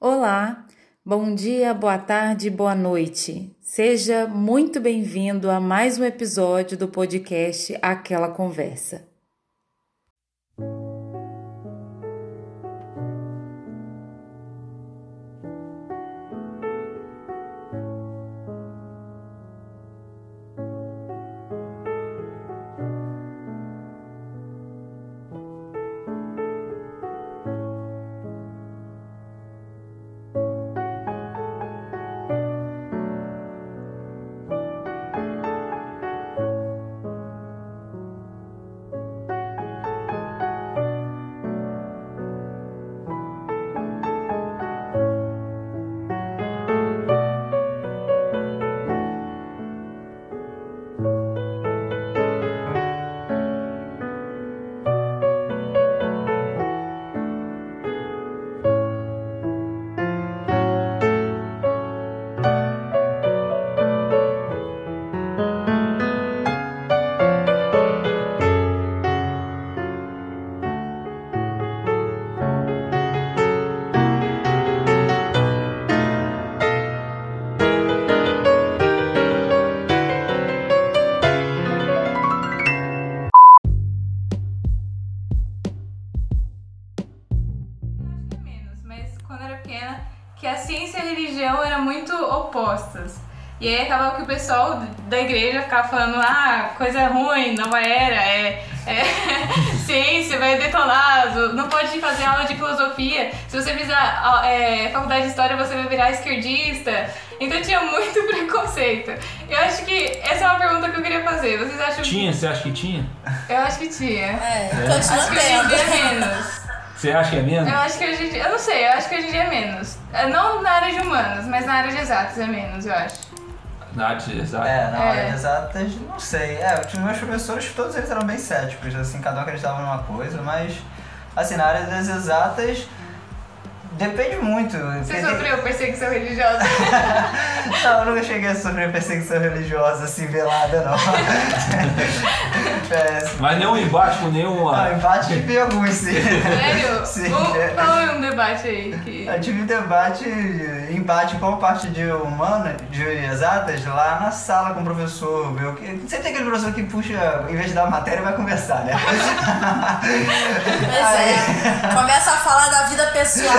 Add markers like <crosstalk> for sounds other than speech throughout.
Olá, bom dia, boa tarde, boa noite. Seja muito bem-vindo a mais um episódio do podcast Aquela Conversa. Opostas. E aí acabava que o pessoal da igreja ficava falando, ah, coisa ruim, nova era, é, é <laughs> ciência, vai detonar, não pode fazer aula de filosofia. Se você fizer é, faculdade de história, você vai virar esquerdista. Então tinha muito <laughs> preconceito. Eu acho que essa é uma pergunta que eu queria fazer. Vocês acham Tinha, você acha que tinha? que. Eu acho que tinha. É, É. continua Acho que é menos. Você acha que é menos? Eu acho que hoje em dia. Eu não sei, eu acho que hoje em dia é menos. É, Não na área de humanos, mas na área de exatas é menos, eu acho. Na arte exata. É, na hora É. de exatas, não sei. É, eu tive meus professores, todos eles eram bem céticos, assim, cada um acreditava numa coisa, mas, assim, na área das exatas, depende muito. Você Porque- sofreu perseguição religiosa? <laughs> Não, eu nunca cheguei a sofrer perseguição religiosa, assim, velada, não. <laughs> Péssimo. Mas nenhum embate com nenhuma. Ah, empate tive alguns, sim. Sério? <laughs> Sim. Um, fala um debate aí. Que... Eu tive um debate, empate com a parte de humana, de exatas, lá na sala com o professor meu. Que, sempre tem aquele professor que puxa, em vez de dar matéria, vai conversar, né? Pois é. Começa a falar da vida pessoal.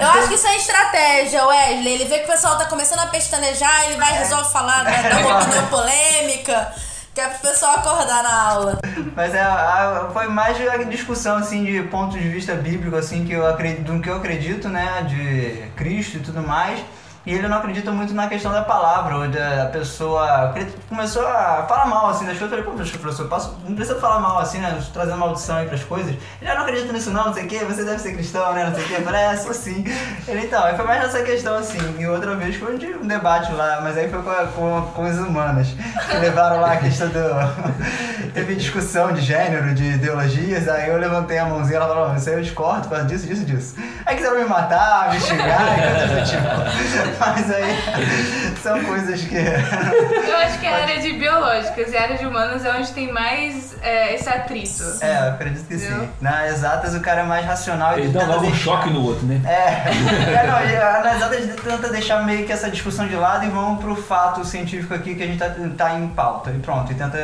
Eu acho que isso é estratégia, Wesley. Ele vê que o pessoal tá começando a pestanejar, ele vai resolve falar, né, dar uma opinião polêmica, que é pro pessoal acordar na aula. Mas é, a- foi mais a discussão, assim, de ponto de vista bíblico, assim, que eu acredito, do que eu acredito, né, de Cristo e tudo mais. E ele não acredita muito na questão da palavra, ou da pessoa. Começou a falar mal, assim, das coisas. Eu falei, pô, professor, posso, não precisa falar mal, assim, né? Trazendo maldição aí pras coisas. Ele, ah, não acredita nisso não, não sei o quê, você deve ser cristão, né? Não sei o quê. Falei, é, sim. Ele, então, aí foi mais nessa questão, assim. E outra vez foi de um debate lá, mas aí foi com, a- com, com os humanos. Que levaram lá a questão do. <laughs> Teve discussão de gênero, de ideologias, aí eu levantei a mãozinha e ela falou, isso aí eu discordo, por causa disso, disso, disso. Aí quiseram me matar, me xingar e coisas do tipo. <laughs> Mas aí <laughs> são coisas que. Eu acho que a área de biológicas e a área de humanas é onde tem mais é, esse atrito. É, eu acredito que sim. Nas exatas o cara é mais racional e Ele dá logo um deixar- choque no outro, né? É, <laughs> é não, a- nas exatas ele tenta deixar meio que essa discussão de lado e vamos pro fato científico aqui que a gente tá, tá em pauta. E pronto, e tenta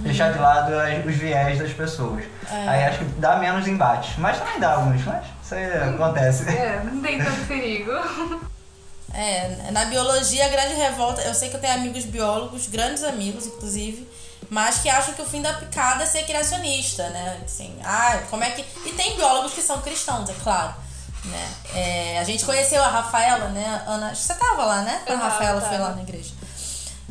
deixar de lado as- os viés das pessoas. Aí acho que dá menos embate. Mas também dá alguns, mas isso aí acontece. É, não tem tanto perigo. É, na biologia, a grande revolta. Eu sei que eu tenho amigos biólogos, grandes amigos, inclusive, mas que acham que o fim da picada é ser criacionista, né? Assim, ah, como é que. E tem biólogos que são cristãos, é claro. Né? É, a gente conheceu a Rafaela, né? Ana, você tava lá, né? Quando a Eu tava, Rafaela foi lá na igreja.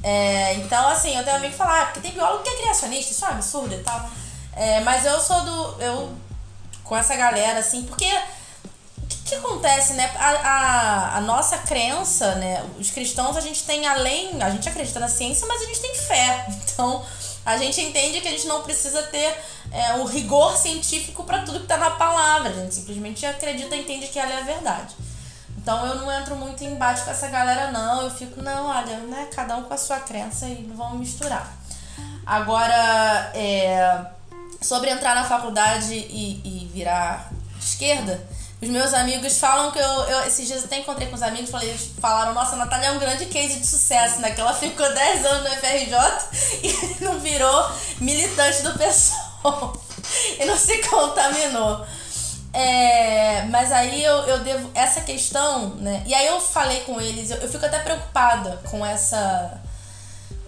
É, então, assim, eu tenho um amigo que fala, ah, porque tem biólogo que é criacionista, isso é um absurdo e tal. É, mas eu sou do. Eu, com essa galera, assim, porque que, acontece, né? A, a, a nossa crença, né? Os cristãos, a gente tem além. A gente acredita na ciência, mas a gente tem fé. <laughs> Então, a gente entende que a gente não precisa ter é, o rigor científico para tudo que tá na palavra. A gente simplesmente acredita e entende que ela é a verdade. Então eu não entro muito em embate com essa galera, não. Eu fico, não, olha, né? Cada um com a sua crença e não vamos misturar. Agora, é, sobre entrar na faculdade e, e virar esquerda, Os meus amigos falam que eu, eu esses dias eu até encontrei com os amigos, falei, eles falaram, nossa, a Natália é um grande case de sucesso, né? Que ela ficou <laughs> 10 anos no FRJ e <laughs> não virou militante do pessoal <laughs> e não se contaminou. É, mas aí eu, eu devo. Essa questão, né? E aí eu falei com eles, eu, eu fico até preocupada com essa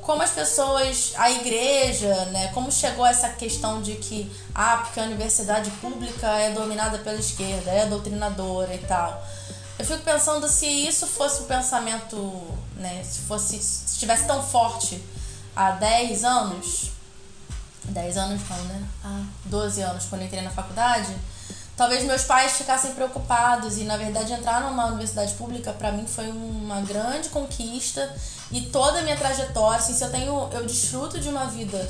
como as pessoas, a igreja, né, como chegou essa questão de que, ah, porque a universidade pública é dominada pela esquerda, é doutrinadora e tal. Eu fico pensando se isso fosse um pensamento, né, se fosse, se estivesse tão forte há 10 anos, 10 anos não, né, há 12 anos quando eu entrei na faculdade, talvez meus pais ficassem preocupados e na verdade entrar numa universidade pública para mim foi uma grande conquista. E toda a minha trajetória, assim, se eu tenho eu desfruto de uma vida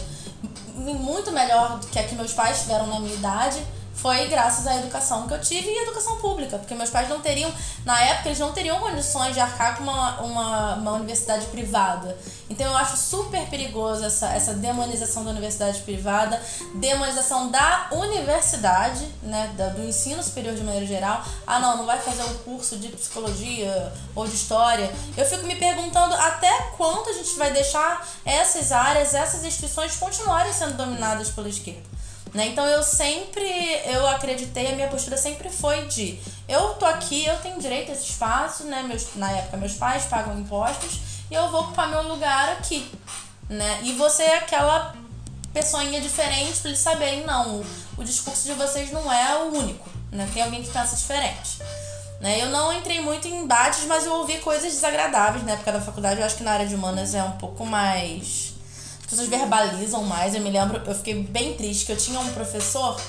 muito melhor do que a que meus pais tiveram na minha idade foi graças à educação que eu tive e educação pública, porque meus pais não teriam, na época, eles não teriam condições de arcar com uma, uma, uma universidade privada. Então eu acho super perigoso essa, essa demonização da universidade privada, demonização da universidade, né, da, do ensino superior de maneira geral. Ah, não, não vai fazer um curso de psicologia ou de história. Eu fico me perguntando até quanto a gente vai deixar essas áreas, essas instituições continuarem sendo dominadas pela esquerda. Né? Então eu sempre, eu acreditei, a minha postura sempre foi de eu tô aqui, eu tenho direito a esse espaço, né? Meus, na época meus pais pagam impostos e eu vou ocupar meu lugar aqui. Né? E você é aquela pessoinha diferente para eles saberem, não, o, o discurso de vocês não é o único. Né? Tem alguém que pensa diferente. Né? Eu não entrei muito em embates, mas eu ouvi coisas desagradáveis na época da faculdade. Eu acho que na área de humanas é um pouco mais pessoas verbalizam mais. Eu me lembro, eu fiquei bem triste que eu tinha um professor,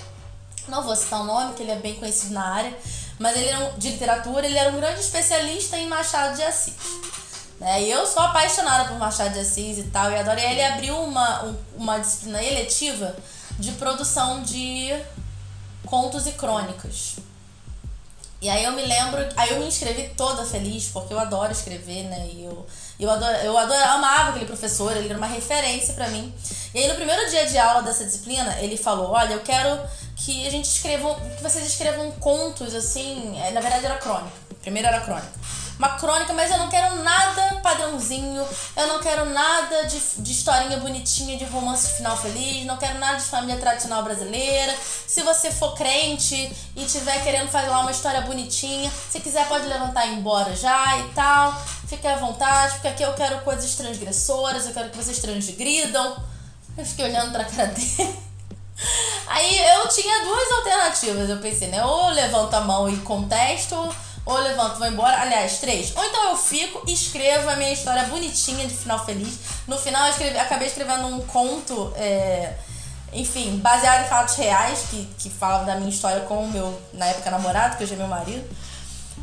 não vou citar o nome, que ele é bem conhecido na área, mas ele era um, de literatura, ele era um grande especialista em Machado de Assis. Né? E eu sou apaixonada por Machado de Assis e tal, e adorei. Ele abriu uma, um, uma disciplina eletiva de produção de contos e crônicas. E aí eu me lembro, aí eu me inscrevi toda feliz, porque eu adoro escrever, né? E eu eu, ador, eu ador, amava aquele professor, ele era uma referência para mim. E aí no primeiro dia de aula dessa disciplina, ele falou: "Olha, eu quero que a gente escreva, que vocês escrevam contos assim, é, na verdade era crônica. Primeiro era crônica uma crônica, mas eu não quero nada padrãozinho, eu não quero nada de, de historinha bonitinha, de romance de final feliz, não quero nada de família tradicional brasileira. Se você for crente e tiver querendo fazer lá uma história bonitinha, se quiser pode levantar e ir embora já e tal, fique à vontade, porque aqui eu quero coisas transgressoras, eu quero que vocês transgridam. Eu fiquei olhando pra cara dele. Aí eu tinha duas alternativas, eu pensei, né? Ou levanto a mão e contesto, ou levanto, vou embora. Aliás, três. Ou então eu fico e escrevo a minha história bonitinha de final feliz. No final eu escrevi, acabei escrevendo um conto, é, enfim, baseado em fatos reais, que, que fala da minha história com o meu, na época, namorado, que hoje é meu marido.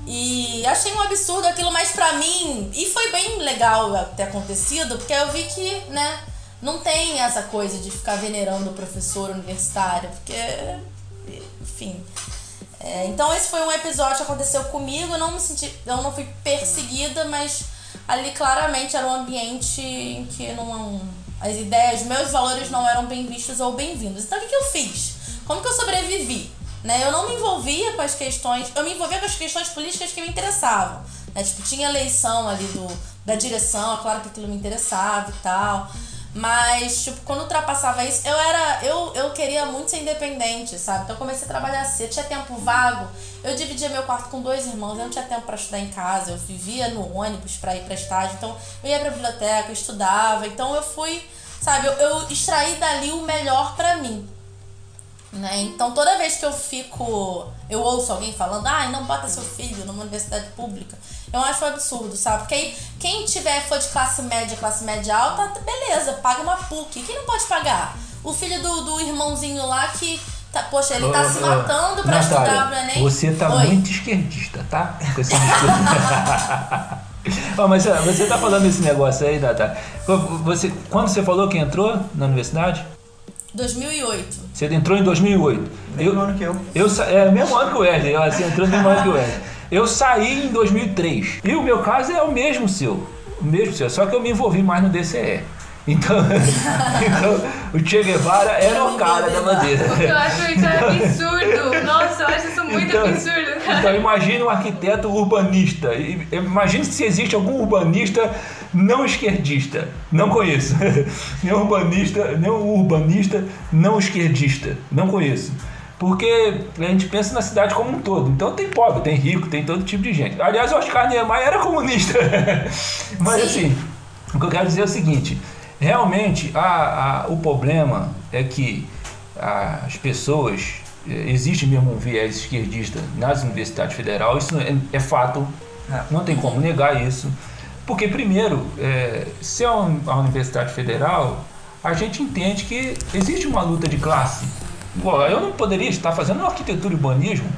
E achei um absurdo aquilo, mas pra mim, e foi bem legal ter acontecido, porque eu vi que, né, não tem essa coisa de ficar venerando o professor universitário, porque, enfim, é, então esse foi um episódio que aconteceu comigo, eu não me senti, eu não fui perseguida, mas ali claramente era um ambiente em que não as ideias, meus valores não eram bem vistos ou bem-vindos. Então o que, que eu fiz? Como que eu sobrevivi? Né? Eu não me envolvia com as questões, eu me envolvia com as questões políticas que me interessavam. Né? Tipo, tinha eleição ali do, da direção, é claro que aquilo me interessava e tal. Mas, tipo, quando ultrapassava isso, eu era. Eu, eu queria muito ser independente, sabe? Então eu comecei a trabalhar cedo, tinha tempo vago. Eu dividia meu quarto com dois irmãos, eu não tinha tempo para estudar em casa, eu vivia no ônibus para ir pra estágio. Então eu ia pra biblioteca, eu estudava. Então eu fui, sabe, eu, eu extraí dali o melhor para mim. Né? Então toda vez que eu fico, eu ouço alguém falando, ah, não bota seu filho numa universidade pública, eu acho um absurdo, sabe? Porque aí quem tiver for de classe média, classe média alta, beleza, paga uma PUC. Quem não pode pagar? O filho do, do irmãozinho lá que Tá, poxa, ele tá se matando pra Natália, estudar pro Enem. Você tá Oi. muito esquerdista, tá? Com esse oh, <laughs> mas você tá falando esse negócio aí, Natália. Você, quando você falou que entrou na universidade? 2008. Você entrou em 2008. Mesmo eu, ano que eu. eu é, mesmo ano que o Wesley. Você entrou no mesmo ano que o Wesley. Eu saí em 2003. E o meu caso é o mesmo seu. O mesmo seu. Só que eu me envolvi mais no DCE. Então, <laughs> então o Che Guevara era o cara da bandeira. Eu acho isso absurdo. Nossa, eu acho isso muito Então- absurdo, cara. Então imagine um arquiteto urbanista. Imagine se existe algum urbanista não esquerdista. Não conheço. <laughs> Nem urbanista, nem um urbanista não esquerdista. Não conheço. Porque a gente pensa na cidade como um todo. Então tem pobre, tem rico, tem todo tipo de gente. Aliás, o Oscar Niemeyer era comunista. <laughs> Mas Sim. assim, o que eu quero dizer é o seguinte: realmente a, a- o problema é que as pessoas. eh, Existe mesmo um viés esquerdista nas universidades federais, isso é, é fato, É. não tem como negar isso. Porque, primeiro, eh, se é um- a Universidade Federal, a gente entende que existe uma luta de classe. Eu não poderia estar fazendo arquitetura e urbanismo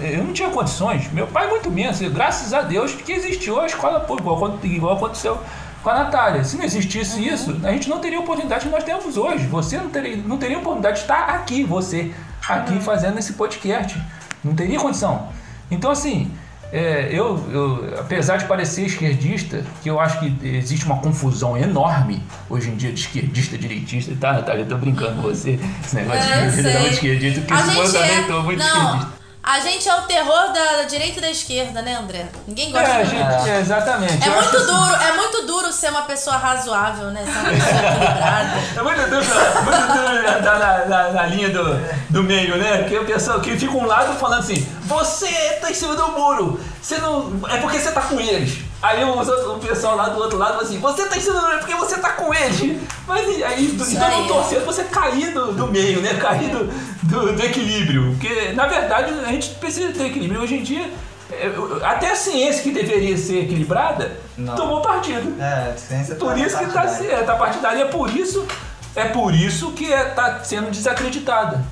eu não tinha condições. Meu pai muito menos. Graças a Deus que existiu a escola pública, igual, aconteceu com a Natália. Se não existisse isso, a gente não teria a oportunidade que nós temos hoje. Você não teria, não teria a oportunidade de estar aqui, você, aqui fazendo esse podcast. Não teria condição. Então, assim, é, eu, eu, apesar de parecer esquerdista, que eu acho que existe uma confusão enorme hoje em dia de esquerdista, direitista, tá, Natália? Eu tô brincando com você. Esse negócio É, <laughs> de esquerdista, porque A esse eu também é. tô muito Não, esquerdista. A gente é o terror da, da direita e da esquerda, né, André? Ninguém gosta É, de gente, é, exatamente. É Eu muito assim, duro, é muito duro ser uma pessoa razoável, né? Ser uma pessoa <laughs> equilibrada. É muito duro, muito duro andar na, na, na linha do, do meio, né? Porque o pessoal que fica um lado falando assim, você tá em cima do muro, você não. É porque você tá com eles. Aí os outros- o pessoal lá do outro lado fala assim, você tá em cima do muro é porque você tá com eles. Mas aí, do- então aí. não torcendo você cair do, do meio, né? Cair do, do, do equilíbrio. Porque, na verdade, a gente precisa ter equilíbrio. Hoje em dia, é, até a ciência que deveria ser equilibrada Não. tomou partido. É, ciência Por tá isso que está partidária. tá partidária. É por isso, é por isso que está sendo desacreditada.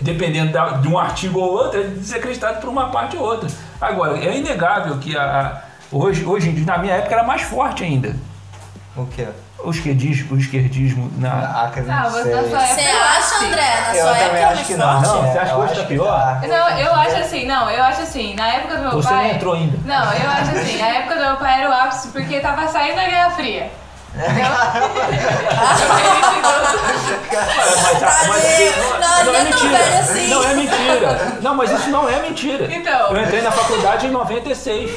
Dependendo da- de um artigo ou outro, é desacreditado por uma parte ou outra. Agora, é inegável que a, a- hoje, hoje em dia, na minha época, era mais forte ainda. O quê? O esquerdismo, o esquerdismo na. Ah, que não você sei. na sua época Você acho acha, assim. André? Na Eu sua também época é acho que não. Não, você É, acha que hoje tá pior? Não, eu acho assim, não, eu acho assim, na época do meu Você pai. não entrou ainda. Não, eu acho assim, na época do meu pai era o ápice porque tava saindo da Guerra Fria. Mas, Tá mas- bem. não, Não, não é não tão mentira. velho assim. Não é mentira. Não, mas isso não é mentira. Então. Eu entrei na faculdade em 96.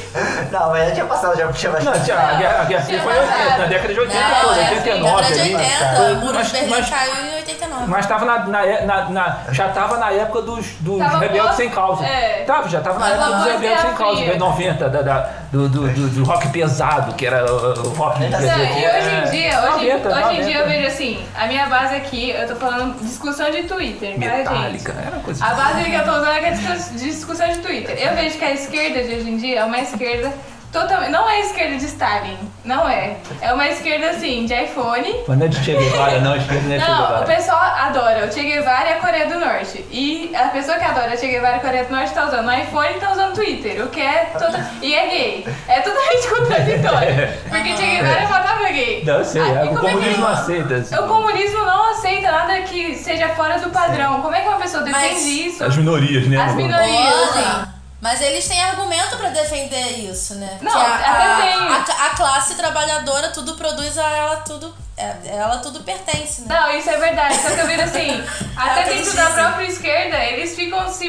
Não, mas já tinha passado, já tinha Não, bastante. tinha, a Guerra, a Guerra foi em 80, na década de 80 Não, toda, é assim, 89 década de ali. 80, o muro Mas- de Berlim mas- caiu em 89. Mas tava na, na, na- na- já tava na época dos, dos Tava rebeldes pós- sem causa. é. Tava, já tava na época dos rebeldes sem causa, Fria. de 90, da, da- do, do, do, do rock pesado, que era o, o rock. quer Não, dizer, e hoje em é, dia, hoje, 90, hoje em dia eu 90. vejo assim, a minha base aqui, eu tô falando discussão de Twitter, tá, gente? Metallica, era coisa A base que eu tô usando é é discuss- discussão de Twitter. Eu vejo que a esquerda de hoje em dia é uma esquerda totalmente. Não é a esquerda de Stalin, não é. É uma esquerda assim, de iPhone. Mas não é de Che Guevara, não, esquerda não é de Che Não, o pessoal adora o Che Guevara e a Coreia do Norte. E a pessoa que adora o Che Guevara e a Coreia do Norte tá usando o iPhone e tá usando o Twitter, o que é toda... E é gay. É totalmente <laughs> contraditório. Porque Che Guevara matava gay. Não, eu sei, Ah, é, o é que- comunismo não aceita. assim. O comunismo não aceita nada que seja fora do padrão. Como é que uma pessoa defende Mas- isso? As minorias, né? As no- minorias. Olha, mas eles têm argumento pra defender isso, né? Não, que a, até tem. A, a classe trabalhadora tudo produz a ela tudo. é, Ela tudo pertence, né? Não, isso é verdade. Só que eu vejo assim, <laughs> até É dentro da própria esquerda, eles ficam se,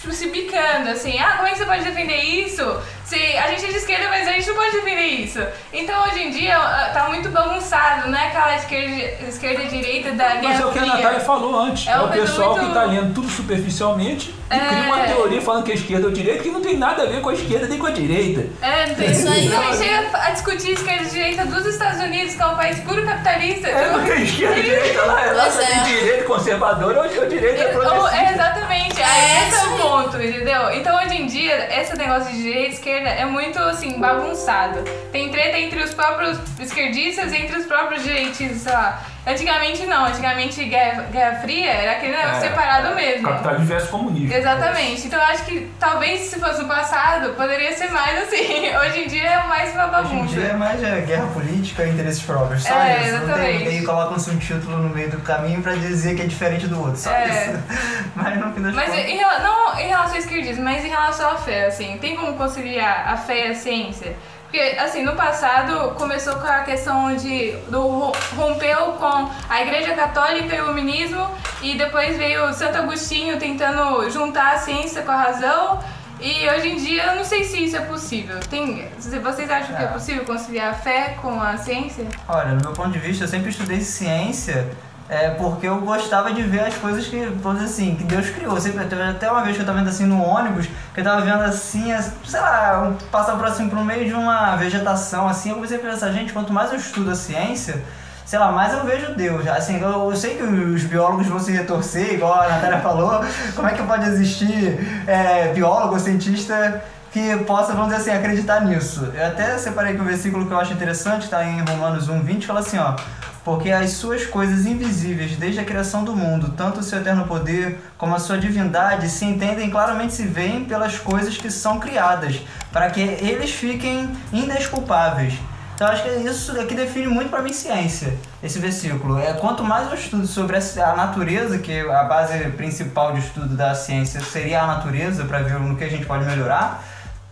tipo, se bicando, assim, ah, como é que você pode defender isso? Se a gente é de esquerda, mas a gente não pode defender isso. Então hoje em dia tá muito bagunçado, não é aquela esquerda, esquerda e direita da Mas Guerra é o que a. Natália falou antes. É É, o pessoal muito- que tá lendo tudo superficialmente e É. cria uma teoria falando que a esquerda é o direito, que não tem nada a ver com a esquerda nem com a direita. É, não tem Isso aí. Também chega a discutir esquerda e direita dos Estados Unidos, que é um país puro capitalista. É, não tem esquerda e direita lá, é lá Pois é. tem direito conservador ou ou direita É, ou- progressista. é, exatamente, É, esse é o ponto, entendeu? Então hoje em dia, esse negócio de direita e esquerda é muito assim, bagunçado. Tem treta entre os próprios esquerdistas entre os próprios direitistas, sei lá. Antigamente não, antigamente Guerra, Guerra Fria era aquele negócio É, separado mesmo. Capitalismo versus comunismo. Exatamente. Então eu acho que talvez se fosse no passado, poderia ser mais assim. <laughs> Hoje em dia é mais uma Hoje em dia é mais é, guerra política e interesses próprios, só É, isso. Não tem, exatamente. e colocam-se um título no meio do caminho pra dizer que é diferente do outro, só É. isso. <laughs> Mas no fim das Mas contas... em, não em relação ao esquerdismo, mas em relação à fé, assim, tem como conciliar a fé e a ciência? Porque, assim, no passado começou com a questão de do ro- rompeu com a Igreja Católica e o Iluminismo e depois veio Santo Agostinho tentando juntar a ciência com a razão. E hoje em dia eu não sei se isso é possível. Tem, vocês acham que é É. possível conciliar a fé com a ciência? Olha, no meu ponto de vista, eu sempre estudei ciência é, porque eu gostava de ver as coisas que, vamos assim, que Deus criou. Sempre, até uma vez que eu tava vendo assim no ônibus, que eu tava vendo assim, as- sei lá, passar por assim, por meio de uma vegetação assim, eu comecei a pensar, gente, quanto mais eu estudo a ciência, sei lá, mais eu vejo Deus. Assim, eu, eu sei que os biólogos vão se retorcer, igual a Natália falou, como é que pode existir é, biólogo, cientista que possa, vamos dizer assim, acreditar nisso. Eu até separei aqui um versículo que eu acho interessante, que está em Romanos 1, 20, fala assim, ó. Porque as suas coisas invisíveis, desde a criação do mundo, tanto o seu eterno poder como a sua divindade, se entendem claramente se veem pelas coisas que são criadas, para que eles fiquem indesculpáveis. Então acho que isso aqui define muito para mim ciência, esse versículo. É quanto mais eu estudo sobre a natureza, que a base principal de estudo da ciência seria a natureza, para ver no que a gente pode melhorar,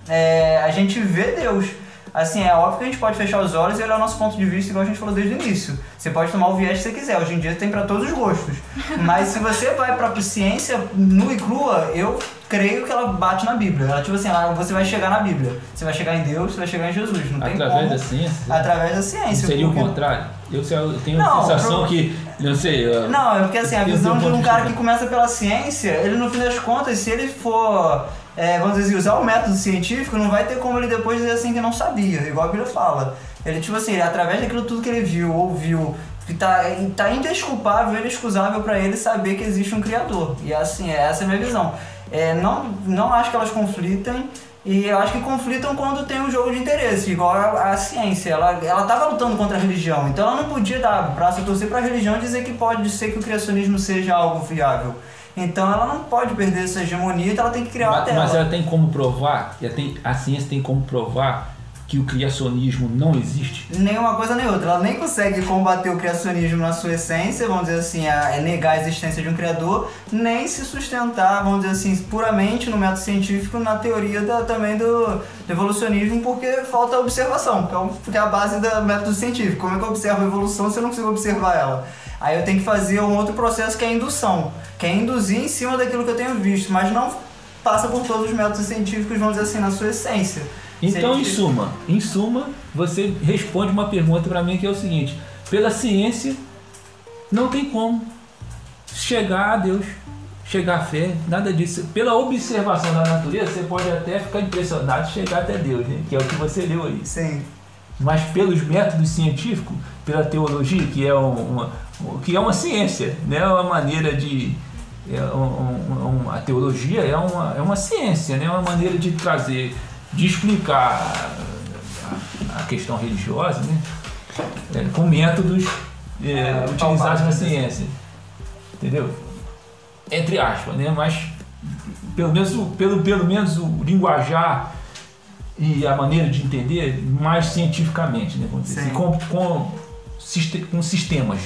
é, a gente vê Deus. Assim, é óbvio que a gente pode fechar os olhos e olhar o nosso ponto de vista, igual a gente falou desde o início. Você pode tomar o viés que você quiser, hoje em dia tem para todos os gostos. <laughs> Mas se você vai pra ciência nua e crua, eu creio que ela bate na Bíblia. Ela, tipo assim, ela- você vai chegar na Bíblia. Você vai chegar em Deus, você vai chegar em Jesus. Não tem Através como. da ciência. Através da ciência. Seria o porque- contrário? Eu, eu tenho Não, a sensação pro- que. Não sei. eu- Não, é porque assim, a visão de um um cara que começa pela ciência, ele no fim das contas, se ele for, é, vamos dizer assim, usar o método científico, não vai ter como ele depois dizer assim que não sabia, igual a Bíblia fala. Ele, tipo assim, através daquilo tudo que ele viu, ouviu, que tá, tá indesculpável, inexcusável pra ele saber que existe um Criador. E assim, essa é a minha visão. É, não, não acho que elas conflitem, e eu acho que conflitam quando tem um jogo de interesse, igual a, a ciência. Ela, ela tava lutando contra a religião, então ela não podia dar braço a torcer pra religião e dizer que pode ser que o criacionismo seja algo viável. Então ela não pode perder essa hegemonia, então ela tem que criar uma mas, mas ela tem como provar, ela tem, a ciência tem como provar que o criacionismo não existe? Nenhuma coisa nem outra. Ela nem consegue combater o criacionismo na sua essência, vamos dizer assim, a, é negar a existência de um criador, nem se sustentar, vamos dizer assim, puramente no método científico, na teoria da- também do, do evolucionismo, porque falta observação, que é, que é a base do método científico. Como é que eu observo a evolução se eu não consigo observar ela? Aí eu tenho que fazer um outro processo que é a indução, que é induzir em cima daquilo que eu tenho visto, mas não passa por todos os métodos científicos, vamos dizer assim, na sua essência. Então, em suma, em suma, você responde uma pergunta para mim que é o seguinte: pela ciência, não tem como chegar a Deus, chegar à fé, nada disso. Pela observação da natureza, você pode até ficar impressionado e chegar até Deus, né? que é o que você leu aí. Sim. Mas pelos métodos científicos, pela teologia, que é um- uma, que é uma ciência, né? É uma maneira de. é um- um- a teologia é uma, é uma ciência, né? É uma maneira de trazer, de explicar a, a questão religiosa né? É, com métodos é, É, utilizados na palpáveis. ciência. Entendeu? Entre aspas, né? Mas pelo menos, pelo, pelo menos o linguajar e a maneira de entender mais cientificamente, né? Vamos dizer Sim. assim, com, com, com sistemas.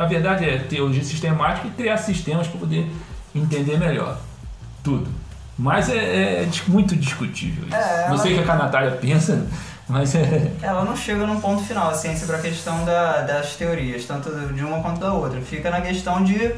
A verdade é teologia sistemática e criar sistemas para poder entender melhor tudo. Mas é, é muito discutível isso. É, Não sei o que a Natália pensa, mas é. Ela não chega num ponto final, a ciência, para a questão da- das teorias, tanto de uma quanto da outra. Fica na questão de,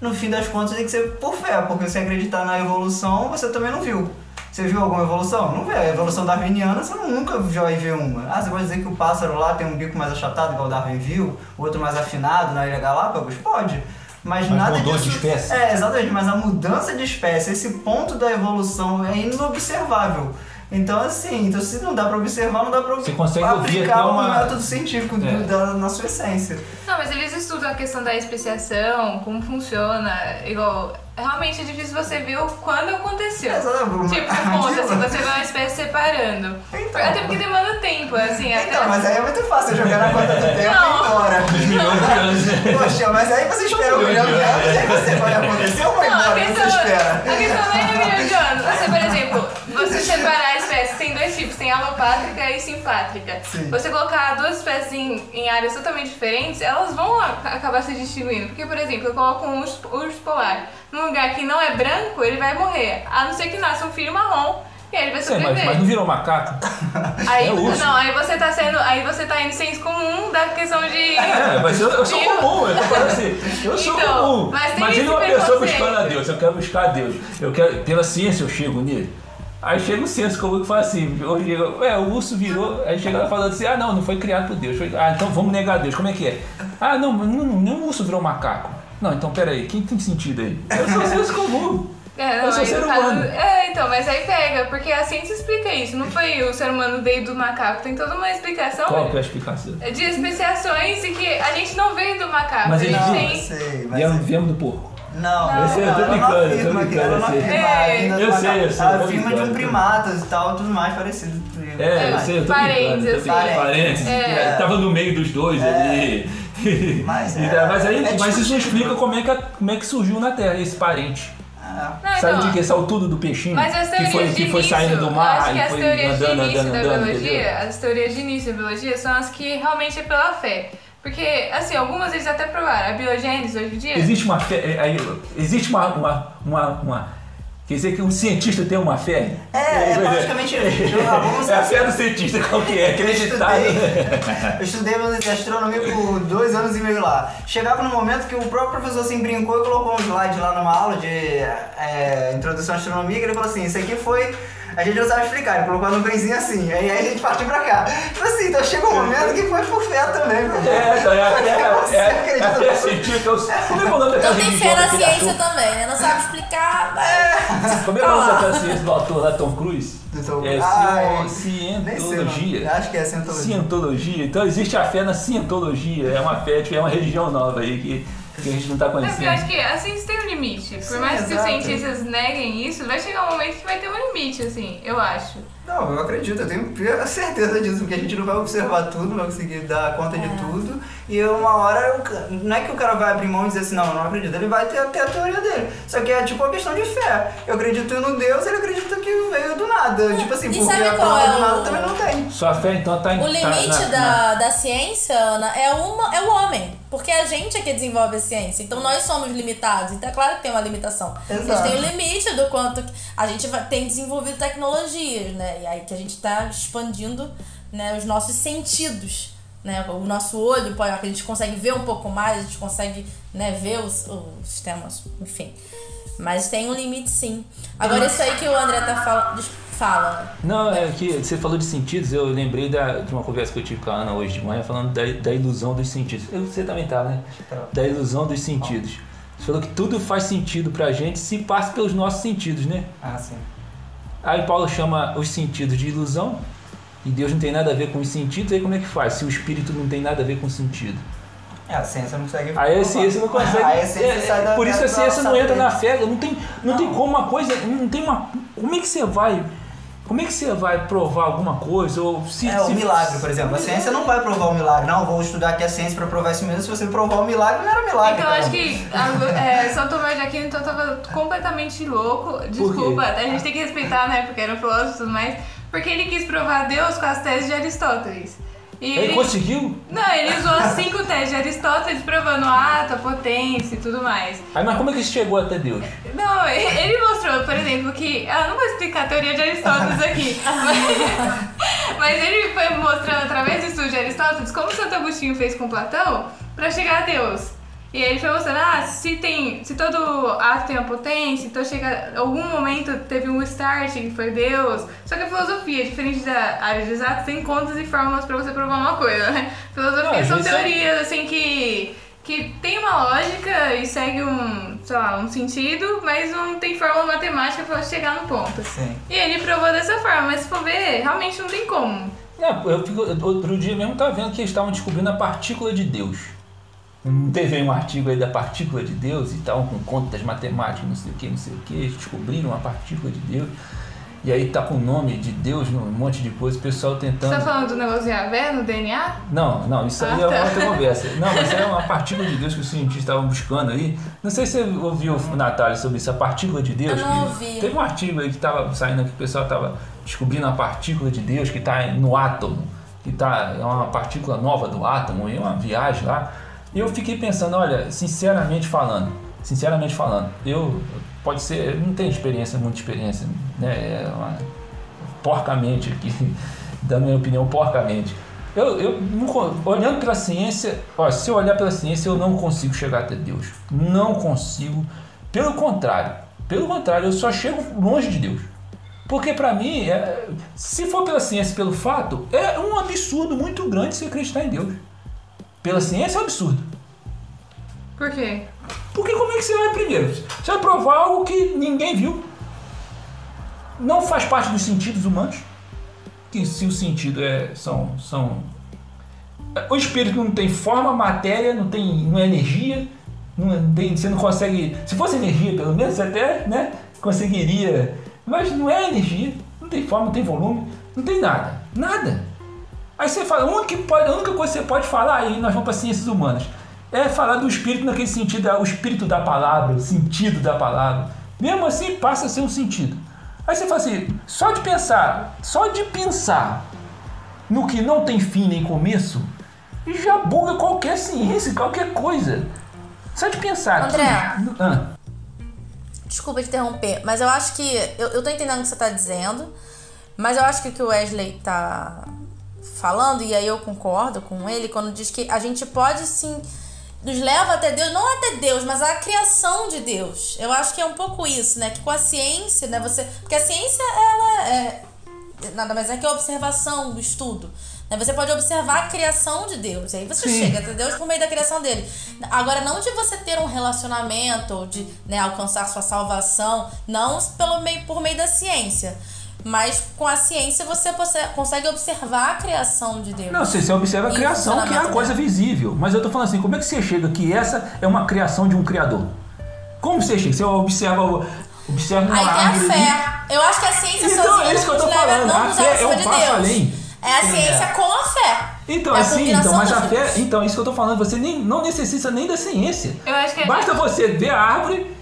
no fim das contas, tem que ser por fé, porque se acreditar na evolução, você também não viu. Você viu alguma evolução? Não vê. A evolução darwiniana, você nunca vai ver uma. Ah, você pode dizer que o pássaro lá tem um bico mais achatado, igual o Darwin viu, o outro mais afinado na Ilha Galápagos? Pode. Mas, Mas nada mudou de disso... espécie. É, exatamente, mas a mudança de espécie, esse ponto da evolução é inobservável. Então, assim, então, se não dá pra observar, não dá pra Você consegue aplicar um uma- método científico do- É. da, na sua essência. Não, mas eles estudam a questão da especiação, como funciona, igual. Realmente é difícil você ver o quando aconteceu. É, exatamente. Tipo, ponto, <laughs> assim, você vê uma espécie separando. Então. Até porque demanda tempo, assim, até. Então, mas aí é muito fácil jogar na conta do tempo e Não. ir embora. anos. Poxa, mas aí você espera um milhão de anos e aí você vai acontecer ou vai Não, a embora? questão, Você espera. a questão não é milhão de anos. Você, por exemplo, você separar a espécie, tem dois tipos, tem alopátrica e simpátrica. Sim. Você colocar duas espécies em, em áreas totalmente diferentes, elas vão acabar se distinguindo. Porque, por exemplo, eu coloco um urso, urso polar num lugar que não é branco, ele vai morrer. A não ser que nasça um filho marrom E aí ele vai Sim, mas, sobreviver. mas não virou macaco? <laughs> Aí, é urso. não, aí você tá sendo. Aí você tá indo senso comum da questão de. É, mas eu, eu sou comum, eu tô falando assim, eu sou Então, comum. mas Imagina uma pessoa buscando a Deus, eu quero buscar a Deus. Eu quero, pela ciência eu chego nele. Aí chega o senso comum que fala assim, hoje, ué, o urso virou, aí chega lá falando assim, ah não, não foi criado por Deus. Ah, então vamos negar Deus, como é que é? Ah, não, o urso virou macaco. Não, então peraí, quem tem sentido aí? Eu sou o senso comum. É, Eu não, sou aí ser no caso- humano. é, então, mas aí pega, porque a ciência explica isso. Não foi o ser humano veio do macaco, tem toda uma explicação Qual que é a explicação? de especiações e que a gente não veio do macaco. Mas a gente Não, eu tem. sei, mas... Viemos, viemos do porco. Não, Eu sei, eu tô ela brincando, não eu tô afirma que- brincando, ela não eu sei. afirma a É, eu sei, eu sei, Ela afirma de um primatas e tal, tudo mais parecido. É, eu sei, eu tô Parentes, brincando. assim. brincando. Parentes. É. Tava no meio dos dois ali. <laughs> Mas é- tá- mas, aí, é mas isso não explica como é, que, como é que surgiu na Terra esse parente. Ah, Não, Sabe então, de que saiu tudo do peixinho? Mas as que teorias foi, de que foi início, saindo do eu mar acho que e as foi teorias andando, de início andando, da andando, biologia, entendeu? as teorias de início da biologia são as que realmente é pela fé. Porque, assim, algumas eles até provaram. A biogênese hoje em dia. Existe uma fé. é, aí, existe uma, uma, uma, uma- Quer dizer que um cientista tem uma fé? É, é praticamente isso. Vamos É a fé do cientista, qual que é? Acreditado. Eu estudei astronomia por dois anos e meio lá. Chegava no momento que o próprio professor assim brincou e colocou um slide lá numa aula de é, introdução à astronomia que ele falou assim, isso aqui foi... A gente não sabe explicar, ele colocou no benzinho assim, aí, aí a gente partiu pra cá. Tipo assim, então chegou um momento que foi por fé também, meu. É, então, é, é, Você é, é, acredita a fé no- científica. eu- Como é que é o nome daquela Então tem fé na ciência ator? também, né? Não sabe explicar, mas... Como é que é o nome daquela ciência do autor lá, Tom Cruise? Do Tom É sei o nome. cientologia. Acho que é cientologia. Cientologia. Então existe a fé na cientologia. É uma fé, é uma religião nova aí que, que a gente não está É porque eu conhecendo. acho que a ciência tem um limite. Por Sim, mais que os exato. cientistas neguem isso, vai chegar um momento que vai ter um limite, assim, eu acho. Não, eu acredito, eu tenho certeza disso, porque a gente não vai observar tudo, não vai conseguir dar conta de tudo. E uma hora, não é que o cara vai abrir mão e dizer assim, não, eu não acredito, ele vai ter, ter a teoria dele. Só que é tipo uma questão de fé. Eu acredito no Deus, ele acredita que veio do nada. Tipo assim, E porque sabe a qual palavra é do nada o- também não tem. Sua fé então tá em O tá limite na- da, na- da ciência, Ana, é, uma, é o homem. Porque a gente é que desenvolve a ciência. Então nós somos limitados. Então é claro que tem uma limitação. A Exato. gente tem o limite do quanto a gente tem desenvolvido tecnologias, né? E aí que a gente tá expandindo né, os nossos sentidos. Né? O nosso olho, a gente consegue ver um pouco mais, a gente consegue né, ver os, os sistemas, enfim. Mas tem um limite sim. Agora isso aí que o André tá falando. Fala. Não, é que você falou de sentidos, eu lembrei da, de uma conversa que eu tive com a Ana hoje de manhã, falando da, da ilusão dos sentidos. Eu- Você também tava, né? Tava. Da ilusão dos sentidos. Você falou que tudo faz sentido pra gente se passa pelos nossos sentidos, né? Ah, sim. Aí Paulo chama os sentidos de ilusão, e Deus não tem nada a ver com os sentidos, aí como é que faz? Se o espírito não tem nada a ver com o sentido. É, a ciência não consegue. Aí a ciência não consegue. A ciência é, sai da por isso a ciência não entra na fé. Não tem, não, tem Não. como uma coisa. Não tem uma. Como é que você vai. Como é que você vai provar alguma coisa? Ou se, É, o se- milagre, por exemplo. A ciência não vai provar o milagre. Não, vou estudar aqui a ciência pra provar isso mesmo. Se você provar o milagre, não era milagre. Então eu acho cara. que a- é, São Tomé de Aquino então tava completamente louco. Desculpa, a gente tem que respeitar, né? Porque era um filósofo e tudo mais. Porque ele quis provar Deus com as teses de Aristóteles. E Ele conseguiu? Não, ele usou <laughs> cinco teses de Aristóteles provando ata, a potência e tudo mais. Aí, mas como é que isso chegou até Deus? Não, <laughs> ele mostrou, por exemplo, que. Ah, não vou explicar a teoria de Aristóteles aqui. Mas, <laughs> mas ele foi mostrando através do estudo de Aristóteles como Santo Agostinho fez com Platão pra chegar a Deus. E aí ele foi mostrando, ah, se tem. Se todo ato tem uma potência, então chega. Algum momento teve um start que foi Deus. Só que a filosofia, diferente da área de exatos, tem contas e fórmulas pra você provar uma coisa, né? Filosofia são é- teorias assim que que tem uma lógica e segue um, sei lá, um sentido, mas não tem fórmula matemática pra chegar no ponto. Sim. E ele provou dessa forma, mas se for ver, realmente não tem como. Não, eu fico, outro dia mesmo estava vendo que eles estavam descobrindo a partícula de Deus. Teve um artigo aí da partícula de Deus e tal, com contas matemáticas, não sei o que, não sei o que. Eles descobriram a partícula de Deus. E aí tá com o nome de Deus num monte de coisa, o pessoal Você tentando. tá falando do negócio de no DNA? Não, não, isso aí Ah, é uma tá. outra conversa. Não, mas é uma partícula de Deus que os cientistas estavam buscando aí. Não sei se você ouviu, Natália, sobre isso, a partícula de Deus. Eu não que- ouvi. Teve um artigo aí que estava saindo que o pessoal estava descobrindo a partícula de Deus que está no átomo, que tá, é uma partícula nova do átomo, e é uma viagem lá. Eu fiquei pensando, olha, sinceramente falando, sinceramente falando, eu pode ser, eu não tenho experiência, muita experiência, né? É uma- porcamente aqui, <laughs> da minha opinião, porcamente. Eu, eu olhando pela ciência, ó, se eu olhar pela ciência, eu não consigo chegar até Deus. Não consigo. Pelo contrário, pelo contrário, eu só chego longe de Deus. Porque pra mim, é- se for pela ciência, pelo fato, é um absurdo muito grande você acreditar em Deus. Pela ciência é um absurdo. Por quê? Porque como é que você vai primeiro? Você vai provar algo que ninguém viu. Não faz parte dos sentidos humanos. Que se o sentido é. são. são o espírito não tem forma, matéria, não tem. não é energia. Não tem, você não consegue. Se fosse energia, pelo menos, você até né, conseguiria. Mas não é energia, não tem forma, não tem volume, não tem nada. Nada. Aí você fala, a única, que pode, a única coisa que você pode falar, aí nós vamos para ciências humanas, é falar do espírito naquele sentido, é o espírito da palavra, o sentido da palavra. Mesmo assim, passa a ser um sentido. Aí você fala assim, só de pensar, só de pensar no que não tem fim nem começo, já buga qualquer ciência, qualquer coisa. Só de pensar. André. Que, ah, Desculpa te interromper, mas eu acho que. Eu, eu tô entendendo o que você tá dizendo, mas eu acho que o que o Wesley tá falando, e aí eu concordo com ele, quando diz que a gente pode sim. Nos leva até Deus, não até Deus, mas à criação de Deus. Eu acho que é um pouco isso, né? Que com a ciência, né? Você. Porque a ciência, ela é. Nada mais é que a observação do estudo. Né? Você pode observar a criação de Deus. E aí você Sim. chega até Deus por meio da criação dele. Agora, não de você ter um relacionamento, ou de né, alcançar sua salvação, não pelo meio, por meio da ciência. Mas com a ciência você consegue observar a criação de Deus. Não, você, você observa a criação, que é a coisa visível. Mas eu tô falando assim, como é que você chega que essa é uma criação de um criador? Como você chega? Você observa, o- observa uma Aí tem a árvore ali. fé. Eu acho que a ciência Então, sozinha é isso que eu não tô falando. não A nos fé é um de passo Deus. além. É a ciência com a fé. Então, É a assim, então, mas a fé, então, isso que eu tô falando, você nem, não necessita nem da ciência. Eu acho que é- Basta você ver a árvore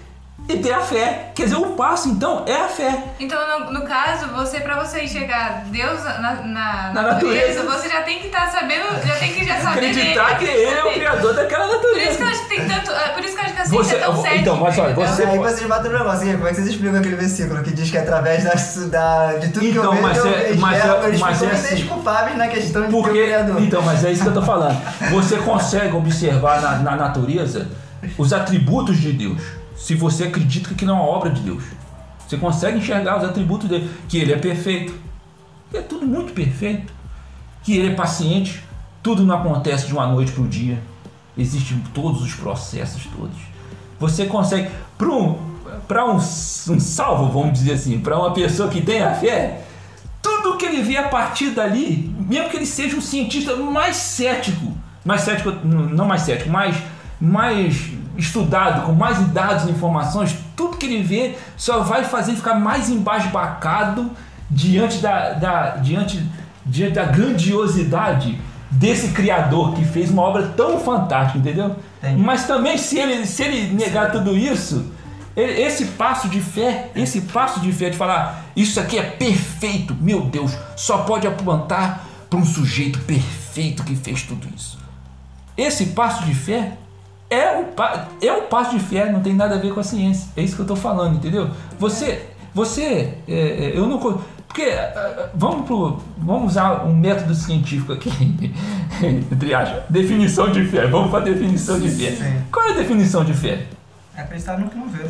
e ter a fé. Quer dizer, o passo, então, é a fé. Então, no, no caso, você, pra você enxergar Deus na, na, Na natureza, natureza. você já tem que estar sabendo, já tem que já saber Acreditar dele, que ele é o criador daquela Por isso que eu natureza. acho que tem tanto. é, Por isso que eu acho que a ciência Você- é tão cética. então, mas olha, você- Aí vocês batem no negócio, como é que vocês explicam aquele versículo que diz que através da, da- de tudo que Então, eu vejo, mas eu é- enxergo, mas é- eles mas ficam é assim. indesculpáveis na questão de ter o Porque, criador. então, mas é isso que eu tô falando. Você consegue observar na, na natureza os atributos de Deus. Se você acredita que aquilo é uma obra de Deus. Você consegue enxergar os atributos dele. Que ele é perfeito. É tudo muito perfeito. Que ele é paciente. Tudo não acontece de uma noite para o dia. Existem todos os processos todos. Você consegue. Para um, pra um, um salvo, vamos dizer assim, para uma pessoa que tem a fé, tudo que ele vê a partir dali, mesmo que ele seja um cientista mais cético, mais cético, não mais cético, mais, mais estudado, com mais dados e informações, tudo que ele vê só vai fazer ele ficar mais embasbacado diante da, da, diante, diante da grandiosidade desse criador que fez uma obra tão fantástica, entendeu? Entendi. Mas também se ele, se ele negar tudo isso, e- esse passo de fé, esse passo de fé de falar, isso aqui é perfeito, meu Deus, só pode apontar para um sujeito perfeito que fez tudo isso. Esse passo de fé é um, pa- é um passo de fé, não tem nada a ver com a ciência. É isso que eu estou falando, entendeu? Você, você, é, é, eu não. Porque, ah, ah, vamos, pro, vamos usar um método científico aqui, <laughs> entre aspas, definição de fé. Vamos para a definição de fé. Sim. Qual é a definição de fé? É acreditar no que não vê.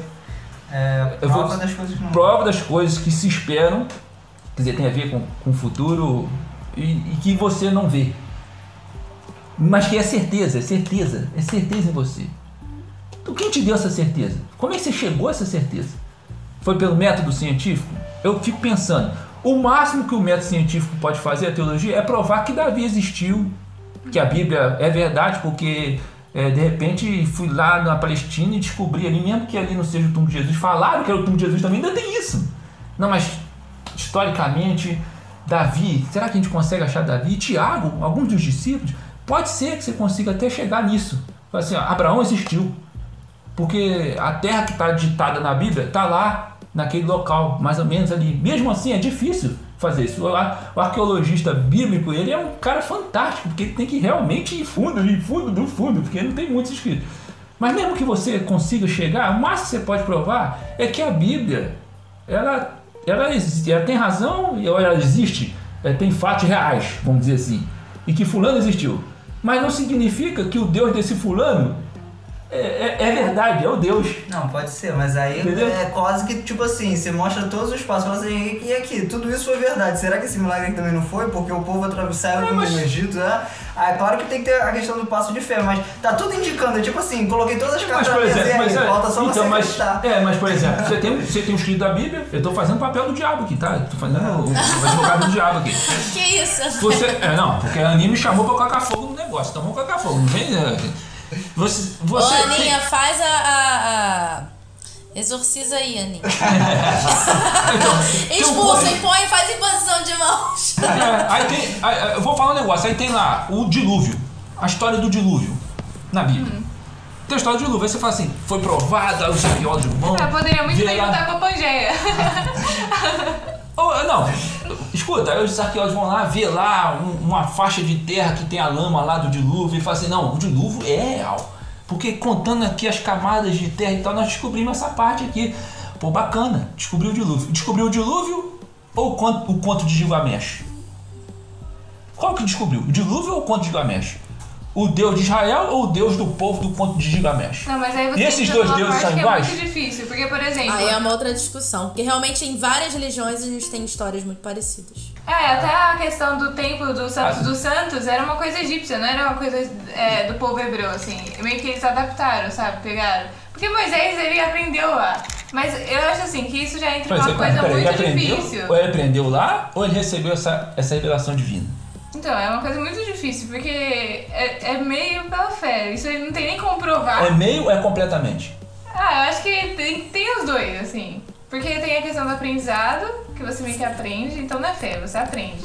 É Eu vou- prova das coisas que não Prova das coisas que se esperam, quer dizer, tem a ver com, com o futuro e, e que você não vê. Mas que é certeza, é certeza, é certeza em você. Então quem te deu essa certeza? Como é que você chegou a essa certeza? Foi pelo método científico? Eu fico pensando, o máximo que o método científico pode fazer, a teologia, é provar que Davi existiu, que a Bíblia é verdade, porque é, de repente fui lá na Palestina e descobri ali, mesmo que ali não seja o túmulo de Jesus, falaram que era o túmulo de Jesus também, ainda tem isso. Não, mas historicamente, Davi, será que a gente consegue achar Davi? Tiago, alguns dos discípulos, pode ser que você consiga até chegar nisso. Assim, ó, Abraão existiu, porque a terra que está ditada na Bíblia está lá, naquele local, mais ou menos ali. Mesmo assim, é difícil fazer isso. O ar- o arqueologista bíblico, ele é um cara fantástico, porque ele tem que realmente ir fundo, ir fundo do fundo, porque não tem muito escrito. Mas mesmo que você consiga chegar, o máximo que você pode provar é que a Bíblia, ela, ela, ela tem razão ou ela existe, é, tem fatos reais, vamos dizer assim, e que fulano existiu. Mas não significa que o Deus desse fulano é, é, é verdade, é o Deus. Não, pode ser, mas aí Entendeu? é quase que, tipo assim, você mostra todos os passos, fala assim, e aqui, tudo isso foi verdade. Será que esse milagre aqui também não foi? Porque o povo atravessou É, mas- Egito, né? Ah, é claro que tem que ter a questão do passo de fé, mas tá tudo indicando, é tipo assim, coloquei todas as Mas, cartas por na mesa exemplo, mas, aí, é, falta só você então, mas, acreditar. é, mas por exemplo, você tem, você tem um escrito da Bíblia, eu estou fazendo o papel do diabo aqui, tá? Estou fazendo o, o advogado do diabo aqui. <laughs> Que isso? Você, é, não, porque a Aninha me chamou pra colocar fogo no negócio, então vamos colocar fogo, não vem. É, Você, Ô, você Aninha, faz a, a- a- Exorciza aí, Aninha. <laughs> tem um Expulsa, impõe, faz imposição de mãos. É, aí tem. aí, eu vou falar um negócio, aí tem lá o dilúvio. A história do dilúvio na Bíblia. Tem a história do dilúvio, aí você fala assim, foi provada, os arqueólogos vão. Ah, poderia muito bem lá- com a Pangeia. <laughs> Ou, não, escuta, aí os arqueólogos vão lá ver lá um- uma faixa de terra que tem a lama lá do dilúvio e falam assim, não, o dilúvio é real. Porque contando aqui as camadas de terra e tal, nós descobrimos essa parte aqui. Pô, bacana, descobriu o dilúvio. Descobriu o dilúvio ou o conto, o conto de Gilgamesh? Qual que descobriu? O dilúvio ou o conto de Gilgamesh? O Deus de Israel ou o Deus do povo do conto de Gilgamesh? Não, mas aí você E esses dois deuses são que iguais? É muito difícil, porque, por exemplo. Aí é uma outra discussão. Porque realmente em várias religiões a gente tem histórias muito parecidas. É, até a questão do templo dos Santos Ah. dos Santos era uma coisa egípcia, não era uma coisa é, do povo hebreu, assim. Meio que eles adaptaram, sabe? Pegaram. Porque Moisés, ele aprendeu lá. Mas eu acho assim, que isso já entra numa coisa peraí, ele muito aprendeu, difícil. ou ele aprendeu lá ou ele recebeu essa, essa revelação divina? Então, é uma coisa muito difícil, porque é, é meio pela fé. Isso aí não tem nem como provar. É meio ou é completamente? Ah, eu acho que tem, tem os dois, assim. Porque tem a questão do aprendizado, que você meio que aprende, então não é fé, você aprende.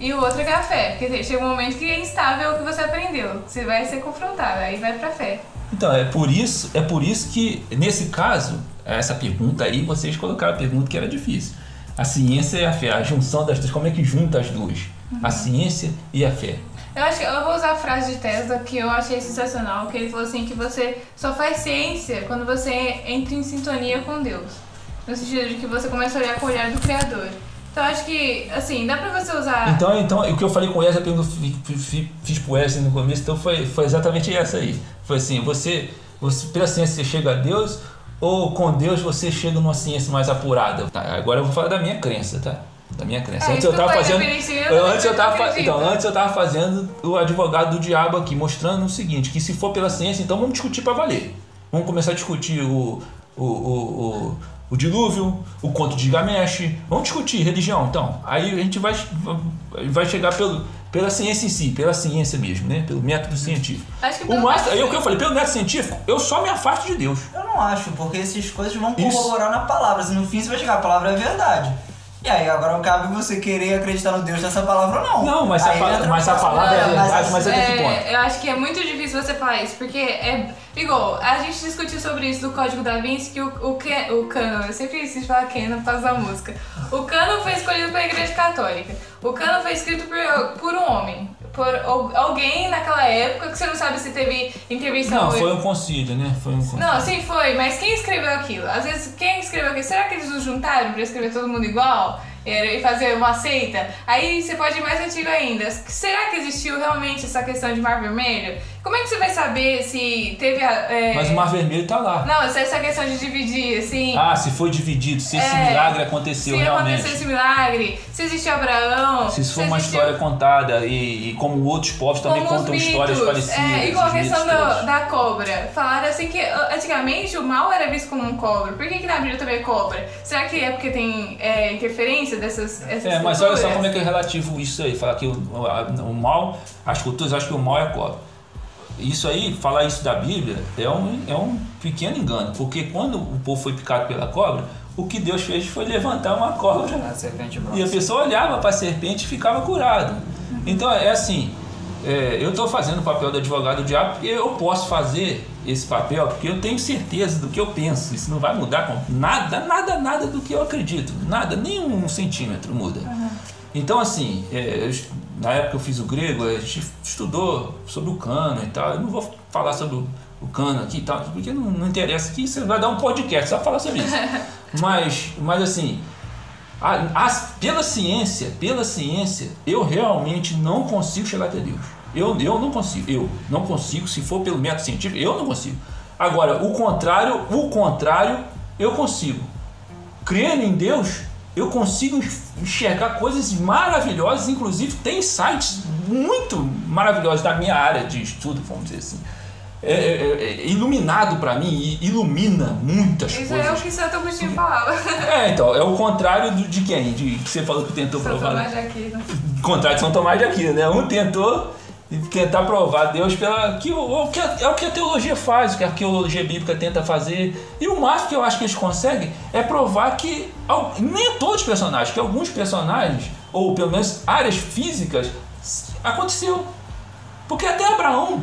E o outro é é a fé, porque chega um momento que é instável o que você aprendeu. Você vai ser confrontado, aí vai pra fé. Então, é por isso, é por isso que, nesse caso, essa pergunta aí, vocês colocaram a pergunta que era difícil. A ciência e a fé, a junção das duas, como é que junta as duas? A ciência e a fé. Eu acho que eu vou usar a frase de Tesla que eu achei sensacional, que ele falou assim que você só faz ciência quando você entra em sintonia com Deus. No sentido de que você começa a olhar com o olhar do Criador. Então eu acho que, assim, dá pra você usar. Então, então o que eu falei com o Wesley, a pergunta que eu fi- fi- fiz pro Wesley no começo, então foi, foi exatamente essa aí. Foi assim, você, você, pela ciência você chega a Deus, ou com Deus você chega numa ciência mais apurada? Tá, agora eu vou falar da minha crença, tá? Da minha crença. É, antes isso eu tava fazendo. antes eu tava, fa- então, antes eu tava fazendo o advogado do diabo aqui, mostrando o seguinte, que se for pela ciência, então vamos discutir para valer. Vamos começar a discutir o, o, o, o, o dilúvio, o conto de Gamesh. Vamos discutir religião, então. Aí a gente vai, vai chegar pelo, pela ciência em si, pela ciência mesmo, né? Pelo método científico. Acho que O mais, o que eu falei, pelo método científico, eu só me afasto de Deus. Eu não acho, porque essas coisas vão Isso. corroborar na palavra. Se no fim você vai chegar, a palavra é verdade. E aí, agora cabe você querer acreditar no Deus dessa palavra ou não. Não, mas a Aí pa- entra mas a palavra é Não, verdade, mas até que ponto? É, eu acho que é muito difícil você falar isso, porque é. Igual, a gente discutiu sobre isso do Código da Vinci, que o, o, Ken- o Canon, eu sempre insisto falar Canon por causa da música. O Canon foi escolhido pela Igreja Católica. O Canon foi escrito por, por um homem. Por al- alguém naquela época, que você não sabe se teve intervenção. Não, foi um concílio, né? Foi um concílio. Não, sim, foi, mas quem escreveu aquilo? Às vezes, quem escreveu aquilo? Será que eles nos juntaram pra escrever todo mundo igual? E fazer uma seita? Aí você pode ir mais antigo ainda. Será que existiu realmente essa questão de mar vermelho? Como é que você vai saber se teve a. é, Mas o Mar Vermelho tá lá. Não, se essa questão de dividir, assim. Ah, se foi dividido, se esse É, milagre aconteceu se realmente. aconteceu esse milagre, se existiu Abraão. Se isso for uma existiu- história contada e, e como outros povos também como os contam mitos, histórias parecidas. É, igual a questão do- da cobra. Falaram assim que antigamente o mal era visto como um cobra. Por que, que na Bíblia também é cobra? Será que é porque tem é, interferência dessas essas É, mas olha só culturas? como é que é relativo isso aí. Falar que o, a- o mal, as culturas acham que o mal é cobra. Isso aí, falar isso da Bíblia, é um, é um pequeno engano. Porque quando o povo foi picado pela cobra, o que Deus fez foi levantar uma cobra A. E a pessoa olhava para a serpente e ficava curado. Então é assim, é, eu estou fazendo o papel do advogado do diabo e eu posso fazer esse papel porque eu tenho certeza do que eu penso. Isso não vai mudar com nada, nada, nada do que eu acredito. Nada, nem um centímetro muda. Então assim, é, na época que eu fiz o grego, a gente estudou sobre o cano e tal. Eu não vou falar sobre o, o cano aqui e tal, porque não, não interessa aqui, você vai dar um podcast só falar sobre isso. <laughs> Mas, mas assim, A- as- pela ciência, pela ciência, eu realmente não consigo chegar até Deus. Eu, eu não consigo, eu não consigo, se for pelo método científico, eu não consigo. Agora, o contrário, o contrário, eu consigo. Crendo em Deus, eu consigo enxergar coisas maravilhosas, inclusive tem sites muito maravilhosos da minha área de estudo, vamos dizer assim. É, é- é iluminado para mim e ilumina muitas Isso coisas. é o que Santo Agostinho falava. É, então, é o contrário do- de quem? De que você falou que tentou Santo provar. Tomás de Aquino. Contrário de São Tomás de Aquino, né? Um tentou tentar provar Deus pela. Que, o, que a- é o que a teologia faz, o que a arqueologia bíblica tenta fazer. E o máximo que eu acho que eles conseguem é provar que. Nem todos os personagens, que alguns personagens, ou pelo menos áreas físicas, aconteceu. Porque até Abraão,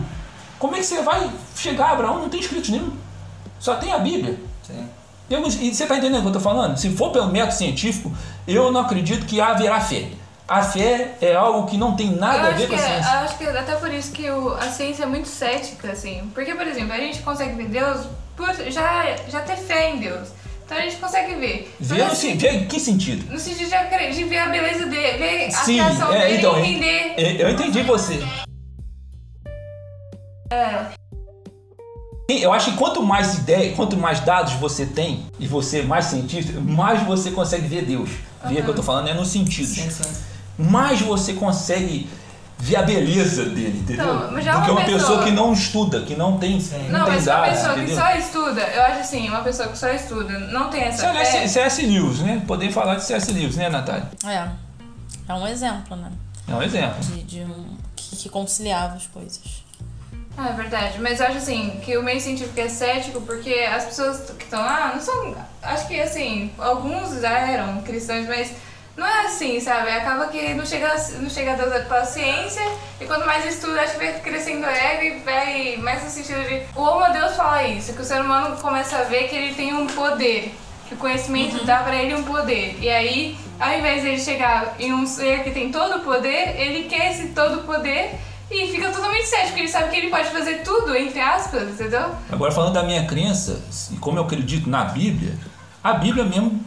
como é que você vai chegar a Abraão? Não tem escrito nenhum. Só tem a Bíblia. Sim. Eu- e você está entendendo o que eu estou falando? Se for pelo método científico, eu não acredito que haverá fé. A fé é algo que não tem Eu nada a ver com a é, ciência. eu acho que é até por isso que o- a ciência é muito cética, assim. Porque, por exemplo, a gente consegue ver Deus por já, já ter fé em Deus. Então a gente consegue ver. Ver assim, ver em que sentido? no sentido de, de ver a beleza dele, ver a Sim, criação é, dele então, e entender. é, eu entendi você. Sim, Eu acho que quanto mais ideia, quanto mais dados você tem e você é mais cientista, mais você consegue ver Deus. Ver o que eu tô falando é no sentido. Sim, sim. Mais você consegue ver a beleza dele, entendeu? Então, mas já Do que uma uma pessoa, pessoa- que não estuda, que não tem, Sim. não Não, tem mas uma dados, pessoa que entendeu? só estuda, eu acho assim, uma pessoa que só estuda, não tem essa é fé. C.S. Lewis, né? Poder falar de C.S. Lewis, né, Natália? É. É um exemplo, né? É um exemplo. De, de um. Que, que conciliava as coisas. Ah, é verdade. Mas eu acho assim, que o meio científico é cético porque as pessoas que estão lá não são. Acho que assim, alguns já eram cristãos, mas não é assim, sabe? Acaba que não chega, não chega a Deus pela ciência e quanto mais estuda, acho que vai crescendo ego e vai mais no sentido de. O homo Deus fala isso, que o ser humano começa a ver que ele tem um poder. Que o conhecimento dá pra ele um poder. E aí, ao invés de ele chegar em um ser que tem todo o poder, ele quer esse todo o poder e fica totalmente cético. Ele sabe que ele pode fazer tudo, entre aspas, entendeu? Agora, falando da minha crença, e como eu acredito na Bíblia, a Bíblia mesmo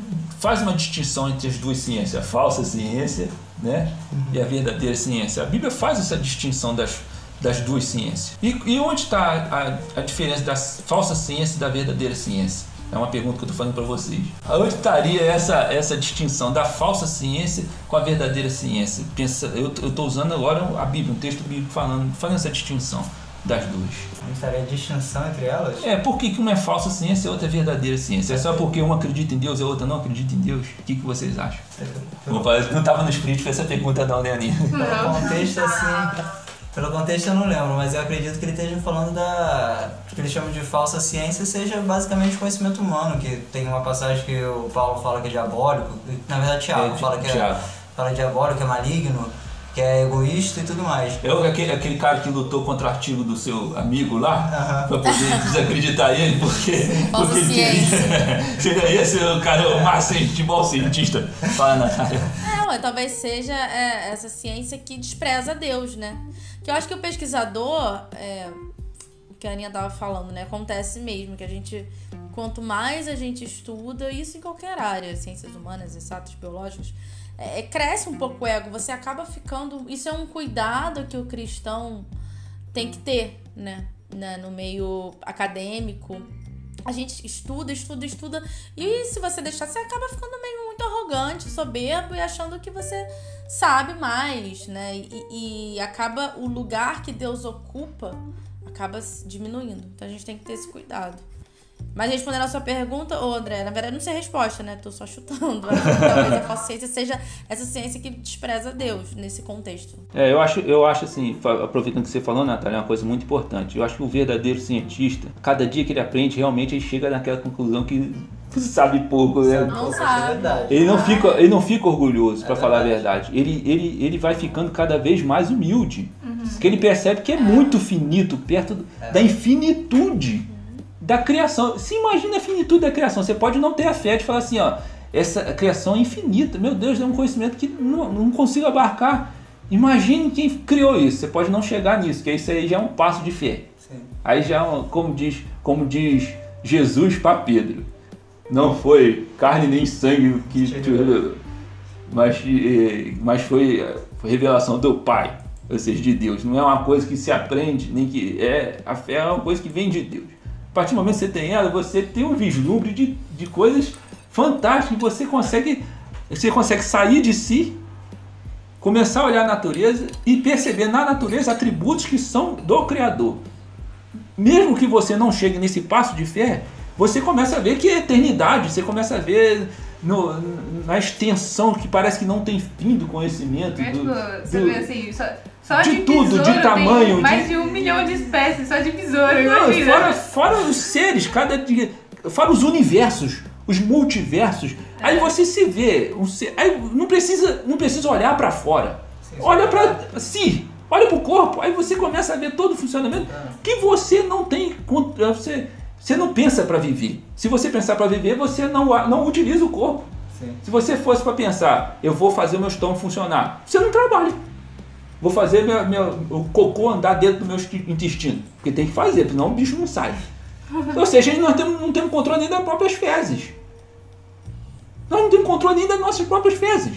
faz uma distinção entre as duas ciências, a falsa ciência né, e a verdadeira ciência. A Bíblia faz essa distinção das, das duas ciências. E, e onde está a, a diferença da falsa ciência e da verdadeira ciência? É uma pergunta que eu estou fazendo para vocês. Onde estaria essa, essa distinção da falsa ciência com a verdadeira ciência? Pensa, eu estou usando agora a Bíblia, um texto bíblico falando, fazendo essa distinção das duas. Não estaria a distinção entre elas? É, por que, que uma é falsa ciência e a outra é verdadeira ciência? É só porque uma acredita em Deus e a outra não acredita em Deus? O que, que vocês acham? Vou fazer- Não estava no script essa pergunta não, né, Aninha? Pelo contexto, assim. Pelo contexto eu não lembro, mas eu acredito que ele esteja falando da. que eles chamam de falsa ciência, seja basicamente conhecimento humano, que tem uma passagem que o Paulo fala que é diabólico, na verdade Tiago É, fala que é, Tiago. fala diabólico, que é maligno, que é egoísta e tudo mais. Eu, aquele, aquele cara que lutou contra o artigo do seu amigo lá, Aham. pra poder desacreditar ele, porque, porque ele queria. <laughs> Seria esse o cara, o mais futebol cientista. Fala, Natália. É, ué, talvez seja é, essa ciência que despreza Deus, né? Que eu acho que o pesquisador, é, o que a Aninha tava falando, né? Acontece mesmo, que a gente, quanto mais a gente estuda, isso em qualquer área, ciências humanas, exatas, biológicas, é, é, cresce um pouco o ego, você acaba ficando. Isso é um cuidado que o cristão tem que ter, né? né? No meio acadêmico. A gente estuda, estuda, estuda. E se você deixar, você acaba ficando meio muito arrogante, soberbo e achando que você sabe mais, né? E, e acaba o lugar que Deus ocupa acaba diminuindo. Então a gente tem que ter esse cuidado. Mas respondendo a sua pergunta, ô André, na verdade não sei a resposta, né? Tô só chutando. Talvez a <laughs> falsa ciência seja essa ciência que despreza Deus nesse contexto. É, eu acho, eu acho assim, aproveitando que você falou, Natália, é uma coisa muito importante. Eu acho que o verdadeiro cientista, cada dia que ele aprende, realmente ele chega naquela conclusão que <laughs> sabe pouco, né? Não Isso é sabe. Ele não fica, ele não fica orgulhoso, É pra falar a verdade. Ele, ele, ele vai ficando cada vez mais humilde. Porque ele percebe que é muito finito, perto do- da infinitude da criação. Se imagina a finitude da criação. Você pode não ter a fé de falar assim, ó, essa criação é infinita. Meu Deus, é um conhecimento que não, não consigo abarcar. Imagine quem criou isso. Você pode não chegar nisso, que isso aí já é um passo de fé. Sim. Aí já, é como diz, como diz Jesus para Pedro, não foi carne nem sangue que te, mas, eh, mas foi, foi revelação do Pai, ou seja, de Deus. Não é uma coisa que se aprende, nem que é. A fé é uma coisa que vem de Deus. A partir do momento que você tem ela, você tem um vislumbre de, de coisas fantásticas. Você consegue, você consegue sair de si, começar a olhar a natureza e perceber na natureza atributos que são do Criador. Mesmo que você não chegue nesse passo de fé, você começa a ver que é eternidade, você começa a ver no, na extensão que parece que não tem fim do conhecimento. É, do- tipo, você do- vê assim, só, só de de, tudo, de tamanho, tem de- mais de um milhão de espécies, só de besouro, Não, imagina. fora, fora os seres, cada dia. Fora os universos, os multiversos. Aí você se vê. Um ser, aí não precisa, não precisa olhar pra fora. Olha pra si. Olha pro corpo. Aí você começa a ver todo o funcionamento que você não tem. con- Você, você não pensa pra viver. Se você pensar pra viver, você não, não utiliza o corpo. Sim. Se você fosse pra pensar, eu vou fazer o meu estômago funcionar, você não trabalha. Vou fazer meu, meu- o cocô andar dentro do meu esti- intestino. Porque tem que fazer, senão o bicho não sai. <laughs> Ou seja, nós temos, não temos controle nem das próprias fezes. Nós não temos controle nem das nossas próprias fezes.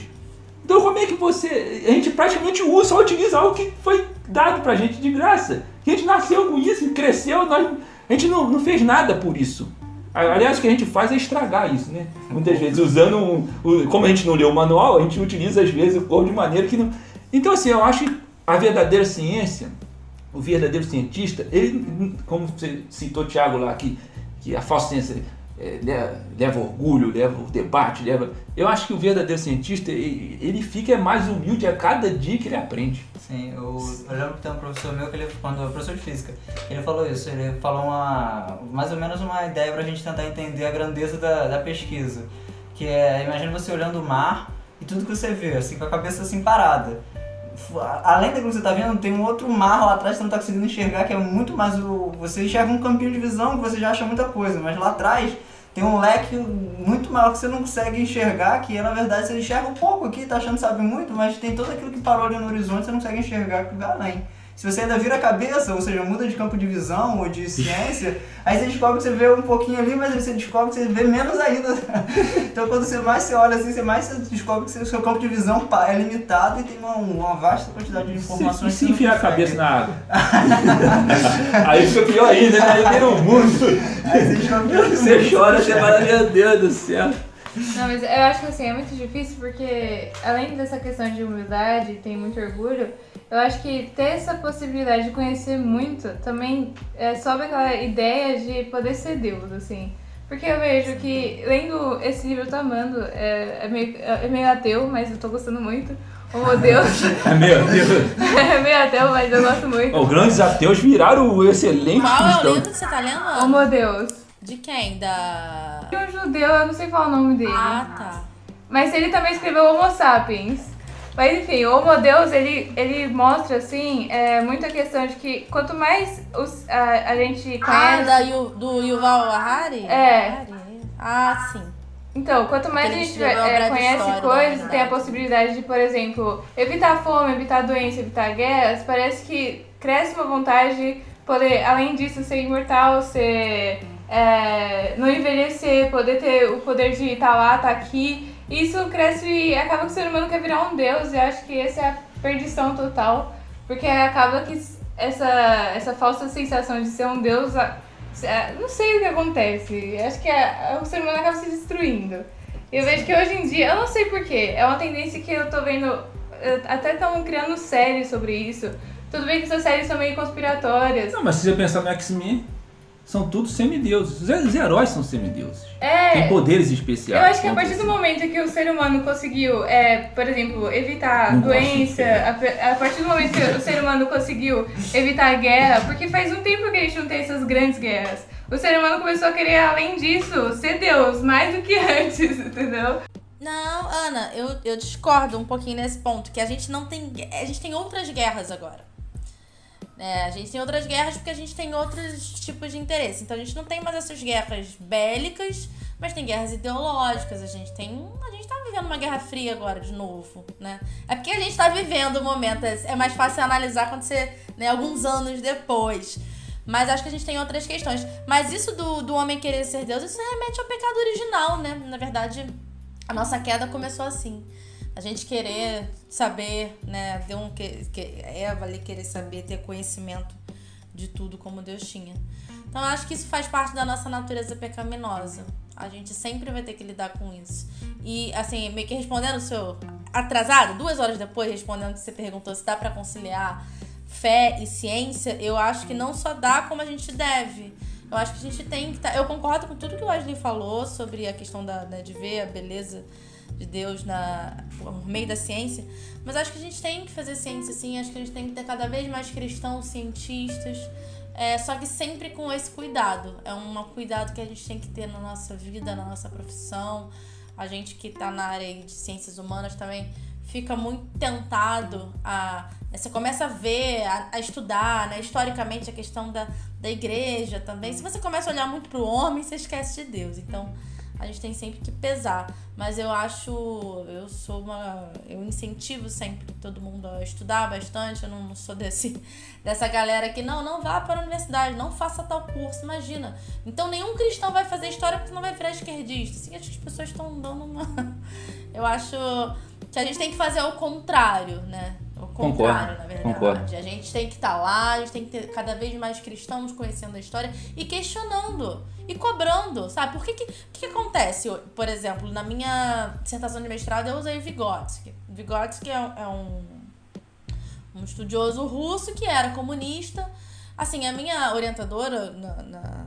Então como é que você. A gente praticamente usa, só utiliza algo que foi dado pra gente de graça. A gente nasceu com isso, cresceu, nós, a gente não, não fez nada por isso. Aliás, o que a gente faz é estragar isso, né? Muitas vezes, usando. um- o- como a gente não leu o manual, a gente utiliza às vezes o corpo de maneira que não. Então, assim, eu acho que a verdadeira ciência, o verdadeiro cientista, ele, como você citou Tiago lá, que, que a falsa ciência é, leva, leva orgulho, leva o debate, leva. Eu acho que o verdadeiro cientista, ele, ele fica mais humilde a cada dia que ele aprende. Sim, eu, eu lembro que tem um professor meu que ele, quando professor de física, ele falou isso, ele falou uma, mais ou menos uma ideia pra gente tentar entender a grandeza da, da pesquisa. Que é, imagina você olhando o mar e tudo que você vê, assim, com a cabeça assim parada. Além daquilo que você tá vendo, tem um outro mar lá atrás que você não tá conseguindo enxergar, que é muito mais o. Você enxerga um campinho de visão que você já acha muita coisa, mas lá atrás tem um leque muito maior que você não consegue enxergar, que na verdade você enxerga um pouco aqui, tá achando que sabe muito, mas tem tudo aquilo que parou ali no horizonte, você não consegue enxergar que vai além. Se você ainda vira a cabeça, ou seja, muda de campo de visão ou de ciência, aí você descobre que você vê um pouquinho ali, mas aí você descobre que você vê menos ainda. <laughs> Então quando você mais você olha assim, você mais você descobre que o seu campo de visão é limitado e tem uma, uma vasta quantidade de Se, informações. e se você enfiar a cabeça na água? <laughs> Aí fica pior ainda, né? Aí vira um mundo. Aí você descobre que Você chora, você fala, meu Deus do céu. Não, mas eu acho que assim, é muito difícil porque além dessa questão de humildade, tem muito orgulho, eu acho que ter essa possibilidade de conhecer muito também é, sobe aquela ideia de poder ser Deus, assim. Porque eu vejo que, lendo esse livro eu tô amando, é, é, meio, é meio ateu, mas eu tô gostando muito. Homo Deus. Meu Deus. <laughs> <laughs> é meio ateu, mas eu gosto muito. Os grandes ateus viraram excelentes Qual é o livro que você tá lendo? Homo Deus. De quem? Da. E um judeu, eu não sei qual é o nome dele. Ah, tá. Mas ele também escreveu Homo Sapiens. Mas enfim, o Homo Deus, ele, ele mostra, assim, é, muita questão de que quanto mais os, a, a gente Ah, conhece... da Yu, do Yuval Harari? É. Harari. Ah, sim. Então, quanto mais a Porque gente a é, breve conhece coisas, tem a possibilidade de, por exemplo, evitar fome, evitar doença, evitar guerras, parece que cresce uma vontade de poder, além disso, ser imortal, ser... é, não envelhecer, poder ter o poder de estar lá, estar aqui. Isso cresce e acaba que o ser humano quer virar um deus e acho que essa é a perdição total. Porque acaba que essa, essa falsa sensação de ser um deus é, Não sei o que acontece. Acho que a- o ser humano acaba se destruindo. Eu vejo que hoje em dia, eu não sei porquê, é uma tendência que eu tô vendo. Até estão criando séries sobre isso. Tudo bem que essas séries são meio conspiratórias. Não, mas se você pensar no X-Men, são todos semideuses. Os, heróis são semideuses. Tem É. poderes Eu especiais. acho que a partir do momento que o ser humano conseguiu, é, por exemplo, evitar Não doença, a, a partir do momento que o ser humano conseguiu evitar a guerra, porque faz um tempo que a gente não tem essas grandes guerras. O ser humano começou a querer, além disso, ser Deus, mais do que <laughs> antes, entendeu? Não, Ana, eu, eu discordo um pouquinho nesse ponto, que a gente não tem. A gente tem outras guerras agora. É, a gente tem outras guerras porque a gente tem outros tipos de interesse. Então a gente não tem mais essas guerras bélicas, mas tem guerras ideológicas. A gente tem. A gente tá vivendo uma guerra fria agora de novo, né? É porque a gente tá vivendo o momento. É é mais fácil analisar quando você. Né, alguns anos depois. Mas acho que a gente tem outras questões. Mas isso do, do homem querer ser Deus, isso remete ao pecado original, né? Na verdade, a nossa queda começou assim. A gente querer saber, né? Deu um que, que Eva ali querer saber, ter conhecimento de tudo como Deus tinha. Então acho que isso faz parte da nossa natureza pecaminosa. A gente sempre vai ter que lidar com isso. E assim, meio que respondendo o seu atrasado, duas horas depois, respondendo que você perguntou se dá para conciliar fé e ciência, eu acho que não só dá como a gente deve. Eu acho que a gente tem que tá, Eu concordo com tudo que o Wesley falou sobre a questão da, né, de ver a beleza de Deus na, por meio da ciência, mas acho que a gente tem que fazer ciência sim, acho que a gente tem que ter cada vez mais cristãos cientistas, é, só que sempre com esse cuidado. É um cuidado que a gente tem que ter na nossa vida, na nossa profissão. A gente que está na área de ciências humanas também fica muito tentado a. Né, você começa a ver, a, a, estudar, né, historicamente, a questão da, da igreja também. Se você começa a olhar muito para o homem, você esquece de Deus. Então a gente tem sempre que pesar. Mas eu acho, eu sou uma, eu incentivo sempre todo mundo a estudar bastante. Eu não sou desse, dessa galera que não, não vá para a universidade, não faça tal curso, imagina. Então nenhum cristão vai fazer história porque não vai virar esquerdista. Assim, acho que as pessoas estão dando uma, <laughs> eu acho que a gente tem que fazer o contrário, né? O contrário, concordo, na verdade. Concordo. A gente tem que estar tá lá, a gente tem que ter cada vez mais cristãos conhecendo a história e questionando e cobrando, sabe? Por que que, que acontece? Por exemplo, na minha dissertação de mestrado eu usei Vygotsky. Vygotsky é, é um, um estudioso russo que era comunista. Assim, a minha orientadora na, na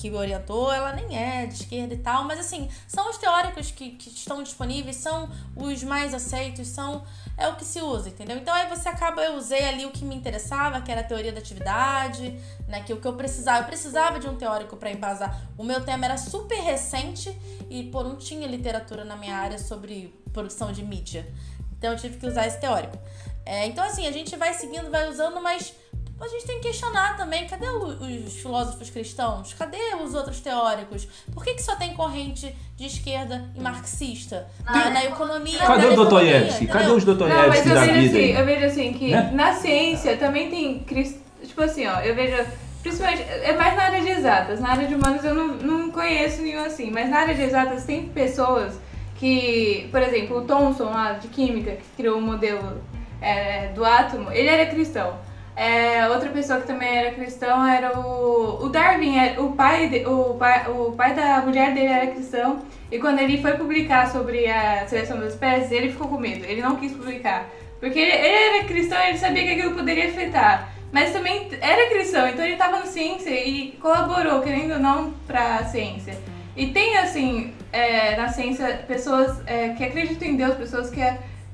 que orientou, ela nem é de esquerda e tal, mas assim, são os teóricos que, que estão disponíveis, são os mais aceitos, são é o que se usa, entendeu? Então aí você acaba, eu usei ali o que me interessava, que era a teoria da atividade, né, que o que eu precisava, eu precisava de um teórico para embasar. O meu tema era super recente e por não tinha literatura na minha área sobre produção de mídia. Então eu tive que usar esse teórico. É, então assim, a gente vai seguindo, vai usando, mas a gente tem que questionar também, cadê os filósofos cristãos? Cadê os outros teóricos? Por que, que só tem corrente de esquerda e marxista na, na economia? Cadê o Dostoiévski? Cadê os Dostoiévski da vejo vida? assim, eu vejo assim que Né? na ciência também tem crist... tipo assim, ó, eu vejo principalmente é mais na área de exatas, na área de humanos eu não, não conheço nenhum assim, mas na área de exatas tem pessoas que, por exemplo, o Thomson lá de química que criou o modelo é, do átomo, ele era cristão. É, outra pessoa que também era cristão era o, o Darwin, era- o pai, de- o, pai, o pai da mulher dele era cristão. E quando ele foi publicar sobre a seleção das espécies, ele ficou com medo, ele não quis publicar. Porque ele, ele era cristão e ele sabia que aquilo poderia afetar. Mas também era cristão, então ele estava na ciência e colaborou, querendo ou não, para a ciência. E tem, assim, é, na ciência, pessoas é, que acreditam em Deus, pessoas que,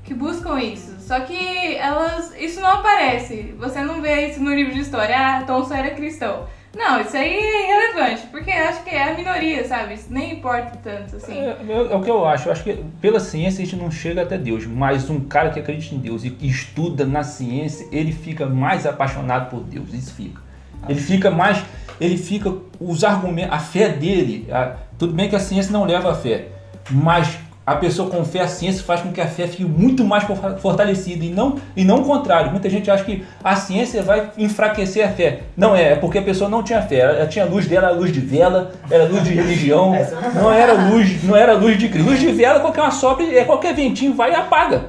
que buscam isso. Só que elas, isso não aparece. Você não vê isso no livro de história. Ah, Thomson era cristão. Não, isso aí é irrelevante, porque acho que é a minoria, sabe? Isso nem importa tanto, assim. É, é o que eu acho. Eu acho que pela ciência a gente não chega até Deus, mas um cara que acredita em Deus e que estuda na ciência, ele fica mais apaixonado por Deus. Isso fica. Ele fica mais. Ele fica. Os argumentos. A fé dele. a- tudo bem que a ciência não leva a fé, mas a pessoa com fé, a ciência faz com que a fé fique muito mais for- fortalecida e não, e não o contrário. Muita gente acha que a ciência vai enfraquecer a fé. Não é, é porque a pessoa não tinha fé. Ela tinha luz dela, era luz de vela, era luz de religião, <laughs> não era luz, não era luz de Cristo. Luz de vela, qualquer uma sobra, é qualquer ventinho vai e apaga.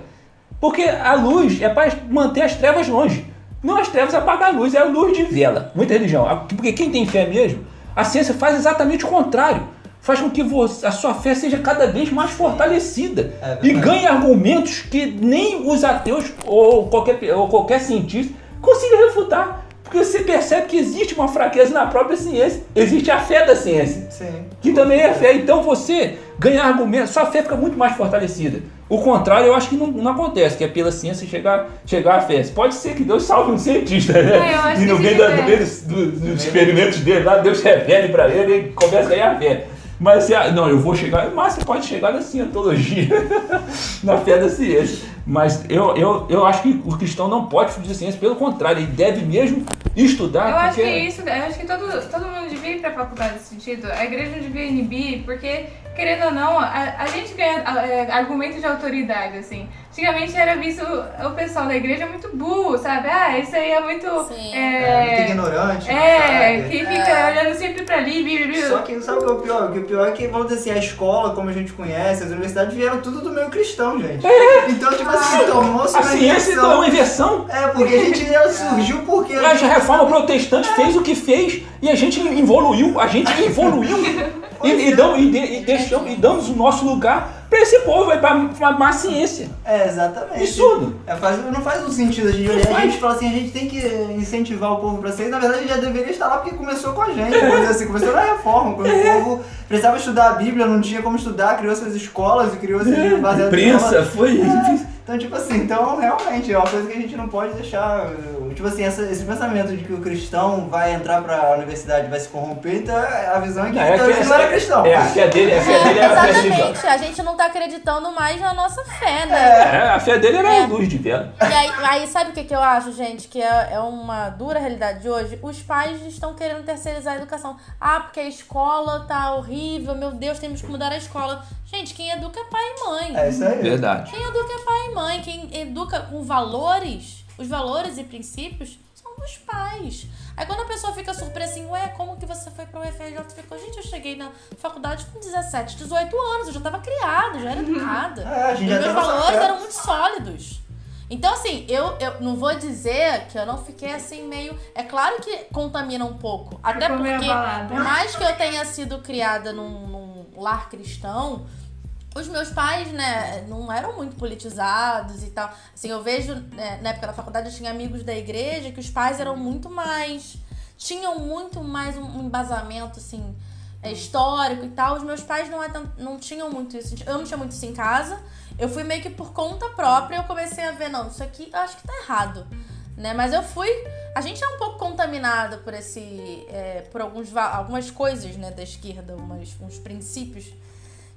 Porque a luz é para manter as trevas longe. Não as trevas apagar a luz, é a luz de vela. Muita religião. Porque quem tem fé mesmo, a ciência faz exatamente o contrário. Faz com que você- a sua fé seja cada vez mais fortalecida. É e ganhe argumentos que nem os ateus ou qualquer, ou qualquer cientista consigam refutar. Porque você percebe que existe uma fraqueza na própria ciência. Existe a fé da ciência Sim. que também é fé. Então você ganhar argumentos, sua fé fica muito mais fortalecida. O contrário, eu acho que não, não acontece, que é pela ciência chegar, chegar à fé. Pode ser que Deus salve um cientista, né? É, e no que meio, fica da- no meio dos, dos- dos experimentos dele lá, Deus revele pra ele e começa a ganhar fé. Mas ah, não, eu vou chegar, mas você pode chegar na cientologia, <laughs> na fé da ciência. Mas eu, eu, eu acho que o cristão não pode fugir da ciência, pelo contrário, ele deve mesmo estudar. Eu acho porque... que isso, eu acho que todo, todo mundo devia ir pra faculdade nesse sentido. A igreja não devia inibir, porque querendo ou não, a, a gente ganha é, argumento de autoridade, assim. Antigamente era visto o pessoal da igreja muito burro, sabe? Ah, isso aí é muito. Sim. É, muito ignorante. É, que fica olhando sempre pra ali, blá, blá, blá. Só que sabe o que é o pior? O que o pior é que, vamos dizer assim, a escola, como a gente conhece, as universidades vieram tudo do meio cristão, gente. <laughs> Então, tipo assim, tomou-se A uma ciência então é uma inversão. É, porque a gente ela <laughs> surgiu porque. A reforma protestante fez o que fez e a gente evoluiu, a gente evoluiu <laughs> e, e, dão- e, de- e deixam- e damos o nosso lugar para esse povo, para a má ciência. É, exatamente. Absurdo. É, faz, não faz um sentido a gente olhar. A gente fala assim, a gente tem que incentivar o povo pra ser. Na verdade, já deveria estar lá porque começou com a gente. Dizer assim, começou na reforma. Quando o povo precisava estudar a Bíblia, não tinha como estudar, criou suas escolas e criou esses baseados em Prensa, escola. foi. Então, tipo assim, então realmente é uma coisa que a gente não pode deixar. uh, Tipo assim, essa- esse pensamento de que o cristão vai entrar pra universidade e vai se corromper, então a visão é que, Não, é então, ele não era cristão. É, a fé dele, a fé É, dele era a fé exatamente. A gente não tá acreditando mais na nossa fé, né? É, a fé dele era É. luz de vela. E aí, aí sabe o que, que eu acho, gente? Que é, é uma dura realidade de hoje? Os pais estão querendo terceirizar a educação. Ah, porque a escola tá horrível, meu Deus, temos que mudar a escola. Gente, quem educa é pai e mãe. É isso aí. Verdade. Quem educa é pai e mãe. Quem educa com valores, os valores e princípios, dos pais. Aí quando a pessoa fica surpresa assim, ué, como que você foi pro UFRJ? Ficou, gente, eu cheguei na faculdade com 17, 18 anos, eu já tava criada, já era educada. É, Os já meus valores eram muito sólidos. Então, assim, eu, eu não vou dizer que eu não fiquei assim meio. É claro que contamina um pouco. Até porque, por mais que eu tenha sido criada num, num lar cristão, os meus pais, né, não eram muito politizados e tal. Assim, eu vejo, né, na época da faculdade, eu tinha amigos da igreja que os pais eram muito mais. tinham muito mais um embasamento, assim, é, histórico e tal. Os meus pais não, é não tinham muito isso. Eu não tinha muito isso em casa. Eu fui meio que por conta própria, eu comecei a ver, não, isso aqui eu acho que tá errado. Né? Mas eu fui. A gente é um pouco contaminada por esse. é, por alguns, algumas coisas né, da esquerda, umas, uns princípios.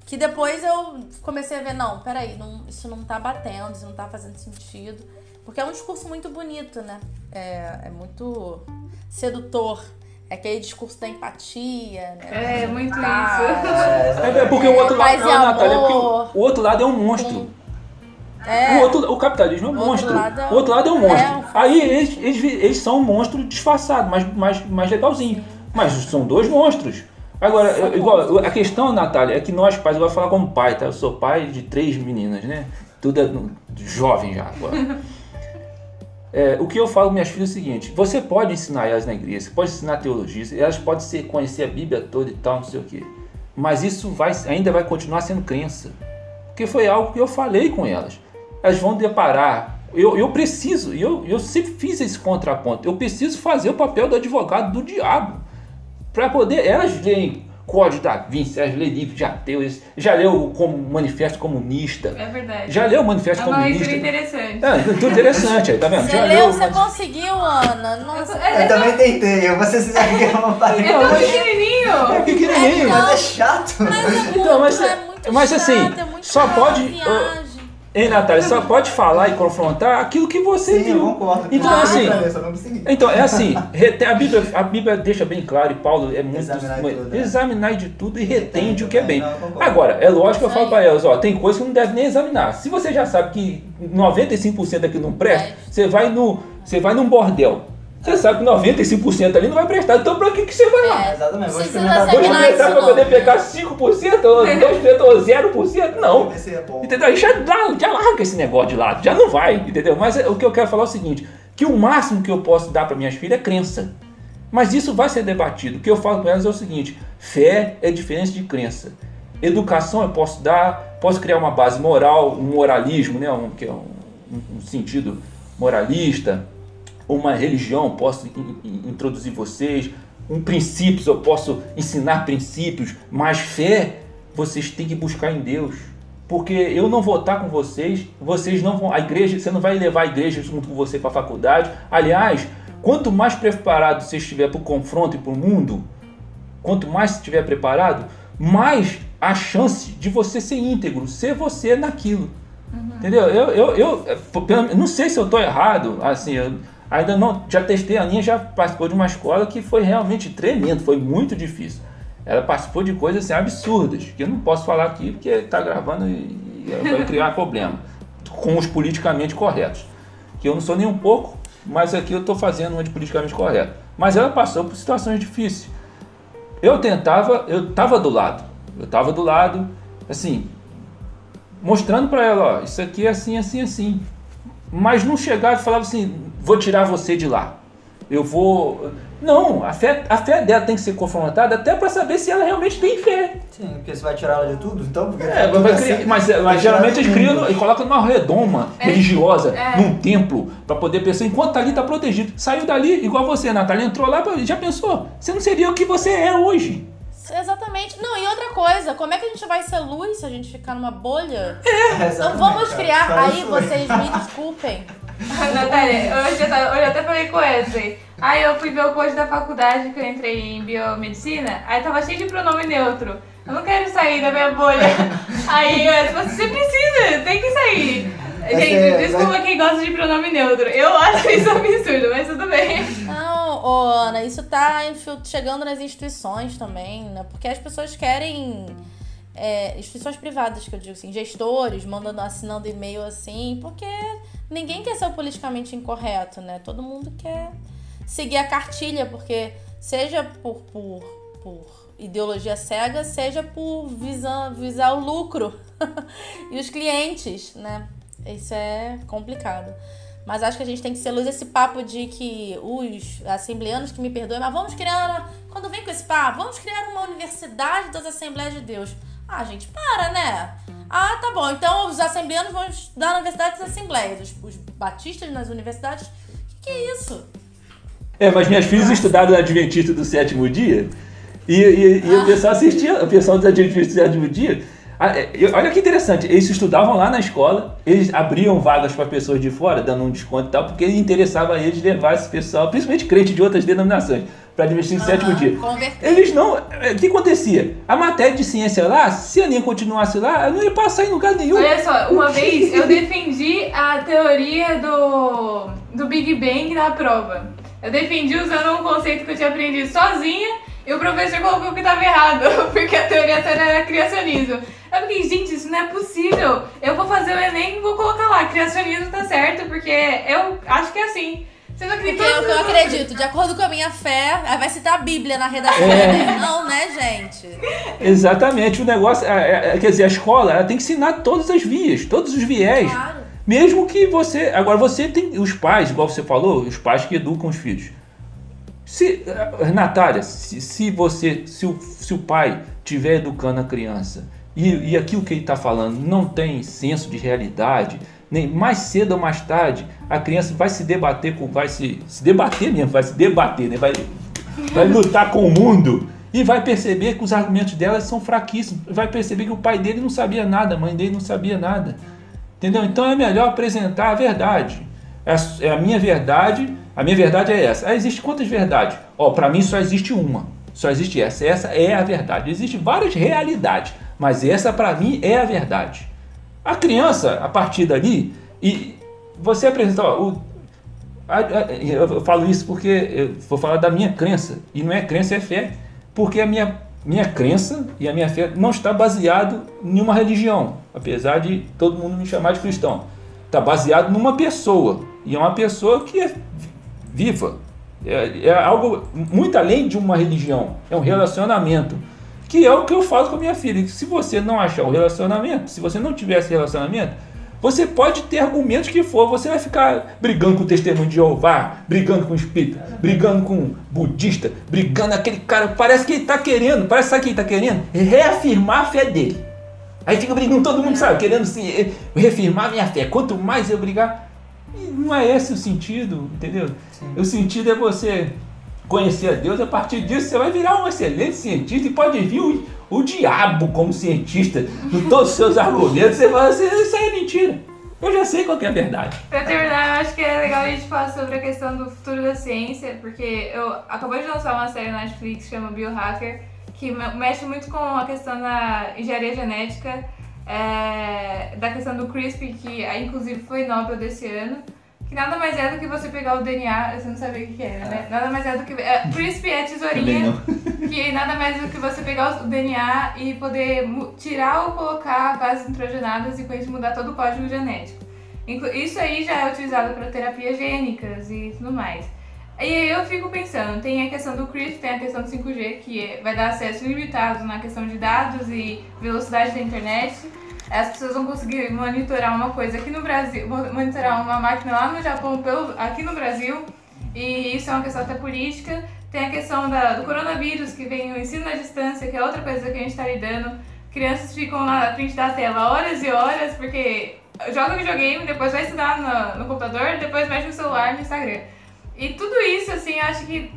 Que depois eu comecei a ver, não, peraí, não, isso não tá batendo, isso não tá fazendo sentido. Porque é um discurso muito bonito, né? É, é muito sedutor. É aquele discurso da empatia, né? É, muito Tá. isso. É, é porque o outro lado, Paz e não, Natália, é porque o, o outro lado é um monstro. É. O, outro, o capitalismo é um monstro. lado é o outro lado é um monstro. é um- Aí eles, eles, eles são um monstro disfarçado, mais, mais, mais legalzinho. Mas são dois monstros. Agora, eu- igual, a questão, Natália, é que nós pais, eu vou falar como pai, tá? Eu sou pai de três meninas, né? Tudo é jovem já agora. <laughs> É, o que eu falo minhas filhas é o seguinte: você pode ensinar elas na igreja, você pode ensinar teologia, elas podem ser, conhecer a Bíblia toda e tal, não sei o quê. Mas isso vai, ainda vai continuar sendo crença. Porque foi algo que eu falei com elas. Elas vão deparar. Eu, eu preciso, eu, eu sempre fiz esse contraponto. Eu preciso fazer o papel do advogado do diabo. Para poder. Elas leem Código da Vinci, elas leem livro de ateus, já leu o como Manifesto Comunista, É verdade. já leu o Manifesto É Comunista. interessante. É, tudo interessante aí, tá vendo? Você já leu, você conseguiu, Ana. Nossa. É, Eu também tentei, eu vou ser sincero que eu não parei. é tão pequenininho. É pequenininho. É, Mas é chato. Mas é muito, Então, mas- é muito mas chato, assim, é muito só chato, pode- viagem. Ei, Natália, só pode falar e confrontar aquilo que você Sim, viu. eu concordo. Então, Eu assim. Então, é assim, a Bíblia, a Bíblia deixa bem claro, e Paulo é muito. Examinar de tudo, né? examinar de tudo e retende o que é bem. Não. Agora, é lógico que eu falo para elas, ó, tem coisa que não deve nem examinar. Se você já sabe que 95% daquilo não presta, É. você vai no. Você vai num bordel. Você sabe que 95% ali não vai prestar. Então pra que, que você vai lá? É, Exatamente, vou experimentar Vou experimentar isso pra poder não. pegar 5%, ou 2% ou 0%? Não. É bom. Entendeu? Aí já, dá- já larga esse negócio de lado, já não vai, entendeu? Mas é- o que eu quero falar é o seguinte: que o máximo que eu posso dar para minhas filhas é crença. Mas isso vai ser debatido. O que eu falo com elas é o seguinte: fé é diferente de crença. Educação eu posso dar, posso criar uma base moral, um moralismo, né? um, que é um- um sentido moralista, uma religião, posso in- in- introduzir vocês, um princípios, eu posso ensinar princípios, mas fé vocês têm que buscar em Deus. Porque eu não vou estar com vocês, vocês não vão, a igreja, você não vai levar a igreja junto com você para a faculdade. Aliás, quanto mais preparado você estiver para o confronto e para o mundo, quanto mais você estiver preparado, mais a chance de você ser íntegro, ser você naquilo. Entendeu? Eu, eu, eu, não sei se eu estou errado, assim, eu ainda não, já testei, a Aninha já participou de uma escola que foi realmente tremendo, foi muito difícil. Ela participou de coisas assim, absurdas, que eu não posso falar aqui porque está gravando e, e vai criar problema com os politicamente corretos. Que eu não sou nem um pouco, mas aqui eu estou fazendo uma de politicamente correto. Mas ela passou por situações difíceis. Eu tentava, eu estava do lado, eu estava do lado, assim, mostrando para ela, ó, isso aqui é assim, assim, assim. Mas não chegava e falava assim, vou tirar você de lá. Eu vou. Não, a fé, a fé dela tem que ser confrontada até para saber se ela realmente tem fé. Sim, porque você vai tirar ela de tudo, então. Porque É, tudo vai assim, criar- mas, vai mas tirar geralmente eles criam e colocam numa redoma É. religiosa, É. num templo, para poder pensar, enquanto tá ali, tá protegido. Saiu dali, igual você, Natália, entrou lá, já pensou? Você não seria o que você é hoje. Exatamente. Não, e outra coisa, como é que a gente vai ser luz se a gente ficar numa bolha? É, <laughs> Então vamos cara. criar. Só Aí vocês me desculpem. Natália, hoje eu, tava- hoje eu até falei com o Wesley. Aí eu fui ver o post da faculdade que eu entrei em biomedicina, aí tava cheio de pronome neutro. Eu não quero sair da minha bolha. <laughs> Aí Wesley falou assim, você precisa, tem que sair. Gente, ser- desculpa quem gosta de pronome neutro. Eu acho isso absurdo, mas tudo bem. Não, ô, Ana, isso tá chegando nas instituições também, né? Porque as pessoas querem. é, instituições privadas, que eu digo assim, gestores mandando, assinando e-mail assim, porque ninguém quer ser o politicamente incorreto, né? Todo mundo quer seguir a cartilha, porque seja por, por, por ideologia cega, seja por visar, visar o lucro <laughs> e os clientes, né? Isso é complicado. Mas acho que a gente tem que ser luz esse papo de que os assembleanos que me perdoem, mas vamos criar. Quando vem com esse papo, vamos criar uma universidade das Assembleias de Deus. Ah, gente, para, né? Ah, tá bom. Então os assembleanos vão estudar na Universidade das Assembleias. Os, os batistas nas universidades. Que que é isso? É, mas minhas filhas estudaram Adventista do sétimo dia e, e- e o pessoal assistia, o pessoal do Adventista do sétimo dia. Ah, é, Olha que interessante, eles estudavam lá na escola, eles abriam vagas para pessoas de fora, dando um desconto e tal, porque interessava a eles levar esse pessoal, principalmente crente de outras denominações, para Adventista do sétimo dia. Converter. Eles não. é, O que acontecia? A matéria de ciência lá, se a linha continuasse lá, ela não ia passar em lugar nenhum. Olha só, uma vez eu defendi a teoria do, do Big Bang na prova. Eu defendi usando um conceito que eu tinha aprendido sozinha e o professor colocou que estava errado, <laughs> porque a teoria era criacionismo. Eu fiquei, gente, isso não é possível. Eu vou fazer o Enem e vou colocar lá, criacionismo tá certo, porque eu acho que é assim. Você não Porque acredita? é o que eu acredito, de acordo com a minha fé, vai citar a Bíblia na redação. É. Não, né, gente? Exatamente, o negócio. é- é- quer dizer, a escola ela tem que ensinar todas as vias, todos os viés. Claro. Mesmo que você. Agora você tem. Os pais, igual você falou, os pais que educam os filhos. Se, eh, Natália, se, se você. Se o, se o pai estiver educando a criança e, e aquilo que ele está falando não tem senso de realidade, nem mais cedo ou mais tarde, a criança vai se debater com. Vai se, se debater mesmo, vai se debater, né? Vai, vai lutar com o mundo e vai perceber que os argumentos dela são fraquíssimos. Vai perceber que o pai dele não sabia nada, a mãe dele não sabia nada. Entendeu? Então é melhor apresentar a verdade. É é a minha verdade, a minha verdade é essa. Ah, existe quantas verdades? Ó, para mim só existe uma. Só existe essa. Essa é a verdade. Existem várias realidades, mas essa para mim é a verdade. A criança, a partir dali, e você apresenta, ó, o, a- a- eu falo isso porque eu vou falar da minha crença, e não é crença, é fé, porque a minha, minha crença e a minha fé não está baseado em uma religião, apesar de todo mundo me chamar de cristão. Está baseado numa pessoa, e é uma pessoa que é viva. É, é algo muito além de uma religião, é um relacionamento. Que é o que eu falo com a minha filha. Se você não achar o relacionamento, se você não tiver esse relacionamento, você pode ter argumentos que for, você vai ficar brigando com o testemunho de Jeová, brigando com o espírita, brigando com o budista, brigando aquele cara. Parece que ele está querendo, parece sabe que ele está querendo? Reafirmar a fé dele. Aí fica brigando, todo mundo sabe, querendo assim, reafirmar minha fé. Quanto mais eu brigar, não é esse o sentido, entendeu? O sentido é você conhecer a Deus, a partir disso você vai virar um excelente cientista e pode vir o, o diabo como cientista com todos os seus argumentos. Você fala assim, isso aí é mentira. Eu já sei qual é a verdade. Pra terminar, eu acho que é legal a gente falar sobre a questão do futuro da ciência, porque eu acabou de lançar uma série na Netflix que chama Biohacker, que me- mexe muito com a questão da engenharia genética, é, da questão do CRISPR, que ah, inclusive foi Nobel desse ano, que nada mais é do que você pegar o DNA, você não sabia o que, era, né? Nada mais é do que. É, CRISP é tesourinha, <laughs> que nada mais é do que você pegar o DNA e poder tirar ou colocar bases nitrogenadas e com isso mudar todo o código genético. Isso aí já é utilizado para terapias gênicas e tudo mais. E aí eu fico pensando, tem a questão do CRISP, tem a questão do 5G, que é- vai dar acesso ilimitado na questão de dados e velocidade da internet. As pessoas vão conseguir monitorar uma coisa aqui no Brasil, mo- monitorar uma máquina lá no Japão, pelo, aqui no Brasil. E isso é uma questão até política. Tem a questão da, do coronavírus, que vem o ensino à distância, que é outra coisa que a gente está lidando. Crianças ficam na frente da tela horas e horas, porque joga videogame, depois vai estudar no, no computador, depois mexe no celular, no Instagram. E tudo isso, assim, acho que.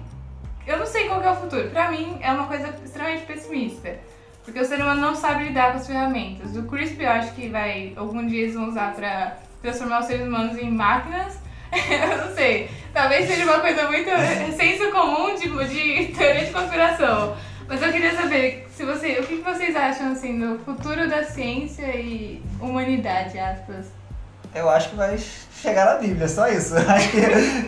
Eu não sei qual é o futuro. Pra mim, é uma coisa extremamente pessimista. Porque o ser humano não sabe lidar com as ferramentas. O CRISP eu acho que vai. Algum dia eles vão usar pra transformar os seres humanos em máquinas. <laughs> eu não sei. Talvez seja uma coisa muito <laughs> senso comum de, de teoria de conspiração. Mas eu queria saber se você, o que que vocês acham assim do futuro da ciência e humanidade, aspas. Eu acho que vai chegar na Bíblia, só isso. <laughs> Acho que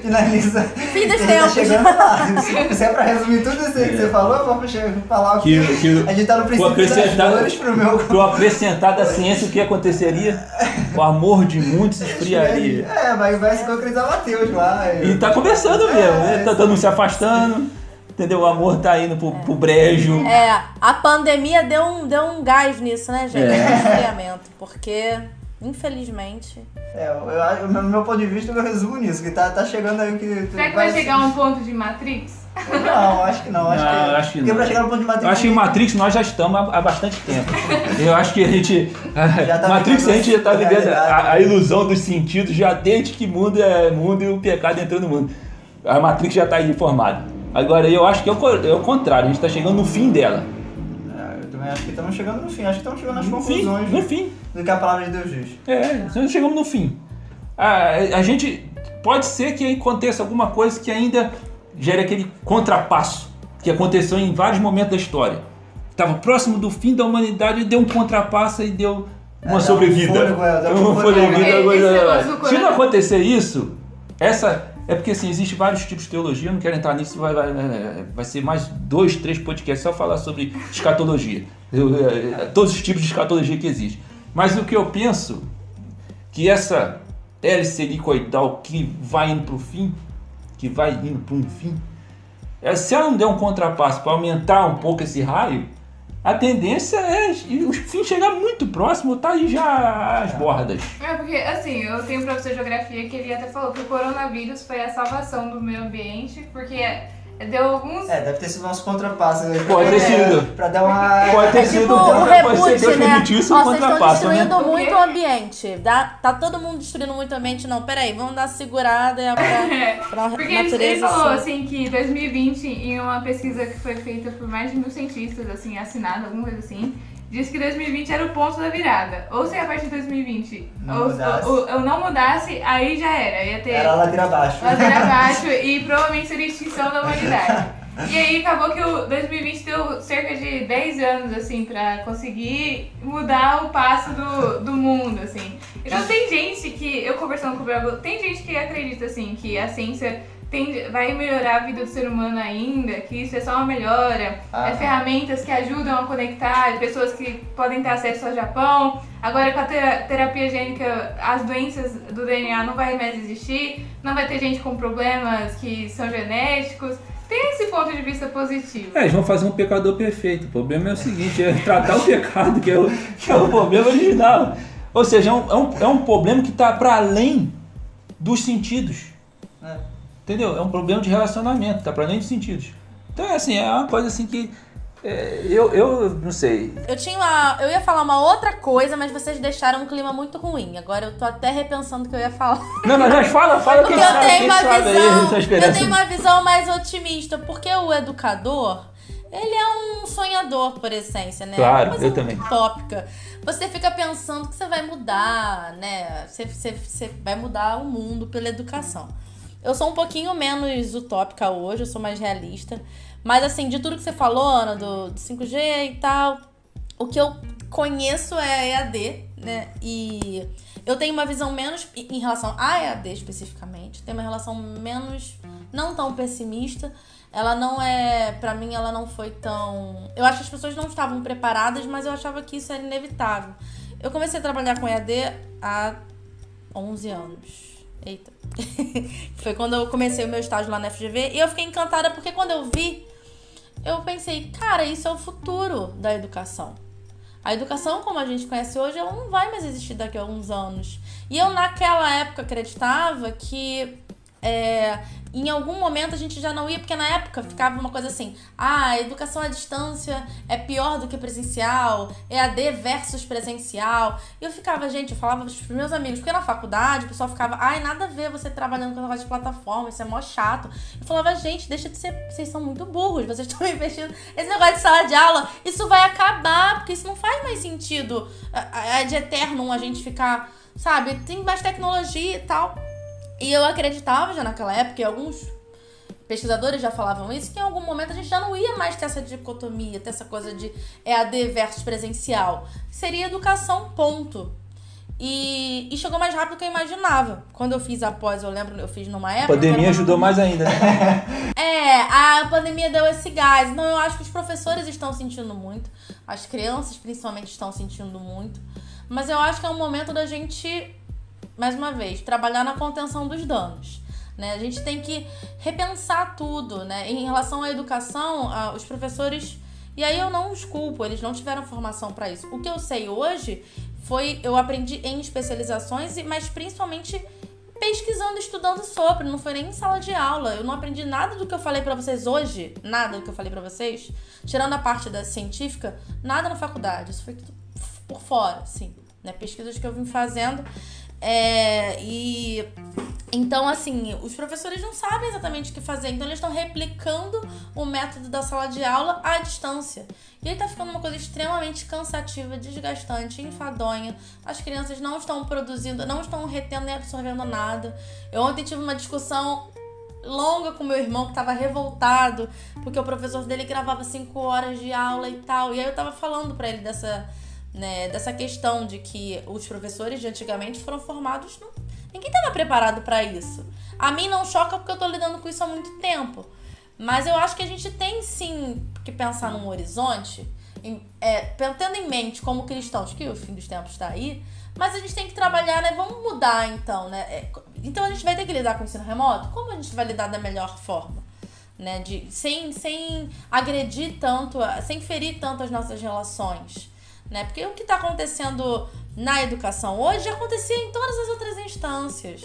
finaliza. Fim dos gente tá tempos. chegando lá. Se, é pra resumir tudo isso aí que você falou, vamos falar o que. Que, que, A gente tá no princípio das dores pro meu. que o acrescentar da ciência, o que aconteceria? O amor de muitos <laughs> esfriaria. É, vai, vai se concretizar Mateus lá. E tá começando mesmo, né? Tá todo mundo se afastando, entendeu? O amor tá indo pro, pro brejo. É, a pandemia deu um, deu um gás nisso, né, gente? É. Um esfriamento. Porque, infelizmente. É, eu, eu, no meu ponto de vista, eu resumo nisso, que tá, tá chegando aí o que. Será que vai chegar um ponto de Matrix? Não, acho que não. Acho Não, que, eu acho que porque não. pra chegar no ponto de Matrix. Eu acho que em Matrix nós já estamos há, há bastante tempo. <laughs> Eu acho que a gente. Já tá Matrix a gente já tá vivendo a, a ilusão dos sentidos já desde que mundo é mundo e o pecado entrou no mundo. A Matrix já tá aí formada. Agora eu acho que é o, é o contrário, a gente tá chegando no fim dela. É, também acho que estamos chegando no fim. Acho que estamos chegando nas No fim, conclusões no fim. do que a palavra de Deus diz. É, nós chegamos no fim. A, a gente pode ser que aconteça alguma coisa que ainda gere aquele contrapasso que aconteceu em vários momentos da história. Estava próximo do fim da humanidade e deu um contrapasso e deu uma É, um sobrevida. é, um Uma fôlego. sobrevida, Se não acontecer isso, essa é porque assim existe vários tipos de teologia. Eu não quero entrar nisso. Vai, vai, vai ser mais dois, três podcasts só falar sobre escatologia. Eu, eh, todos os tipos de escatologia que existem. Mas o que eu penso que essa hélice helicoidal que vai indo para o fim, que vai indo para um fim, é, se ela não der um contrapasso para aumentar um pouco esse raio, a tendência é o fim chegar muito próximo, tá aí já as bordas. É, porque, assim, eu tenho um professor de geografia que ele até falou que o coronavírus foi a salvação do meio ambiente, porque deu alguns. É, deve ter sido nosso contrapasso. né? Pode ter É, sido. Pra dar uma. Pode ter É sido tipo um o pode ser reboot, Deus né? permitiu isso, um vocês estão contrapasso, né? destruindo Por muito o ambiente. Dá, tá todo mundo destruindo muito o ambiente. Não, peraí, vamos dar uma segurada pra, <laughs> pra Porque ele, ele natureza. falou assim. assim que 2020, em uma pesquisa que foi feita por mais de mil cientistas, assim, assinada, alguma coisa assim, disse que 2020 era o ponto da virada. Ou se a partir de 2020 Não ou, mudasse. ou- eu não mudasse, aí já era. Ia ter Era ladeira abaixo. ladeira <laughs> abaixo e provavelmente seria extinção da humanidade. E aí acabou que o 2020 deu cerca de 10 anos, assim, pra conseguir mudar o passo do, do mundo, assim. Então tem gente que, eu conversando com o Braga, tem gente que acredita, assim, que a ciência tende, vai melhorar a vida do ser humano ainda, que isso é só uma melhora, Ah. é ferramentas que ajudam a conectar, pessoas que podem ter acesso ao Japão. Agora com a tera- terapia gênica, as doenças do DNA não vai mais existir, não vai ter gente com problemas que são genéticos. Tem esse ponto de vista positivo. É, eles vão fazer um pecador perfeito. O problema é o seguinte, é tratar o <laughs> pecado, que é o, que é o problema original. Ou seja, é um, é um, é um problema que está para além dos sentidos. Entendeu? É um problema de relacionamento, tá para além dos sentidos. Então é assim, é uma coisa assim que é, eu, eu não sei. Eu tinha uma, eu ia falar uma outra coisa, mas vocês deixaram um clima muito ruim. Agora eu tô até repensando o que eu ia falar. Não, mas mas fala, fala Porque quem eu sabe, tenho uma aí, visão, essa eu esperança. tenho uma visão mais otimista, porque o educador, ele é um sonhador por essência, né? Claro, eu também. Utópica. Você fica pensando que você vai mudar, né? Você, você, você vai mudar o mundo pela educação. Eu sou um pouquinho menos utópica hoje, eu sou mais realista. Mas assim, de tudo que você falou, Ana, do, do 5G e tal, o que eu conheço é EAD, né? E Eu tenho uma visão menos, em relação à EAD especificamente, tem uma relação menos, não tão pessimista. Ela não é, pra mim, ela não foi tão. Eu acho que as pessoas não estavam preparadas, mas eu achava que isso era inevitável. Eu comecei a trabalhar com EAD há 11 anos. Eita. <laughs> foi quando eu comecei o meu estágio lá na FGV e eu fiquei encantada porque quando eu vi, eu pensei, cara, isso é o futuro da educação. A educação, como a gente conhece hoje, ela não vai mais existir daqui a alguns anos. E eu, naquela época, acreditava que é, em algum momento a gente já não ia, porque na época ficava uma coisa assim: ah, educação à distância é pior do que presencial, EAD versus presencial. E eu ficava, gente, eu falava pros meus amigos, porque na faculdade o pessoal ficava, ai, nada a ver você trabalhando com negócio de plataforma, isso é mó chato. Eu falava, gente, deixa de ser, vocês são muito burros, vocês <laughs> estão investindo esse negócio de sala de aula, isso vai acabar, porque isso não faz mais sentido. É de eterno a gente ficar, sabe, tem mais tecnologia e tal. E eu acreditava já naquela época, e alguns pesquisadores já falavam isso, que em algum momento a gente já não ia mais ter essa dicotomia, ter essa coisa de EAD versus presencial. Seria educação, ponto. E, e, chegou mais rápido do que eu imaginava. Quando eu fiz após, eu lembro, eu fiz numa época. A pandemia ajudou mais ainda, né? <laughs> é, a pandemia deu esse gás. Então eu acho que os professores estão sentindo muito, as crianças principalmente estão sentindo muito. Mas eu acho que é um momento da gente mais uma vez, trabalhar na contenção dos danos. Né? A gente tem que repensar tudo. Né? Em relação à educação, os professores. E aí eu não os culpo, eles não tiveram formação para isso. O que eu sei hoje foi. Eu aprendi em especializações, mas principalmente pesquisando, estudando sobre, não foi nem em sala de aula. Eu não aprendi nada do que eu falei para vocês hoje, nada do que eu falei para vocês, tirando a parte da científica, nada na faculdade. Isso foi tudo por fora, sim, né? Pesquisas que eu vim fazendo é, e então, assim, os professores não sabem exatamente o que fazer, então eles estão replicando o método da sala de aula à distância. E aí tá ficando uma coisa extremamente cansativa, desgastante, enfadonha. As crianças não estão produzindo, não estão retendo nem absorvendo nada. Eu ontem tive uma discussão longa com meu irmão que estava revoltado porque o professor dele gravava cinco horas de aula e tal. E aí eu tava falando para ele dessa né, dessa questão de que os professores de antigamente foram formados no... ninguém estava preparado para isso. A mim não choca porque eu estou lidando com isso há muito tempo. Mas eu acho que a gente tem sim que pensar num horizonte, em, é, tendo em mente como cristãos que o fim dos tempos está aí, mas a gente tem que trabalhar, né? Vamos mudar então, né? É, então a gente vai ter que lidar com o ensino remoto? Como a gente vai lidar da melhor forma? Né? De, sem, sem agredir tanto, sem ferir tanto as nossas relações né? Porque o que está acontecendo na educação hoje acontecia em todas as outras instâncias,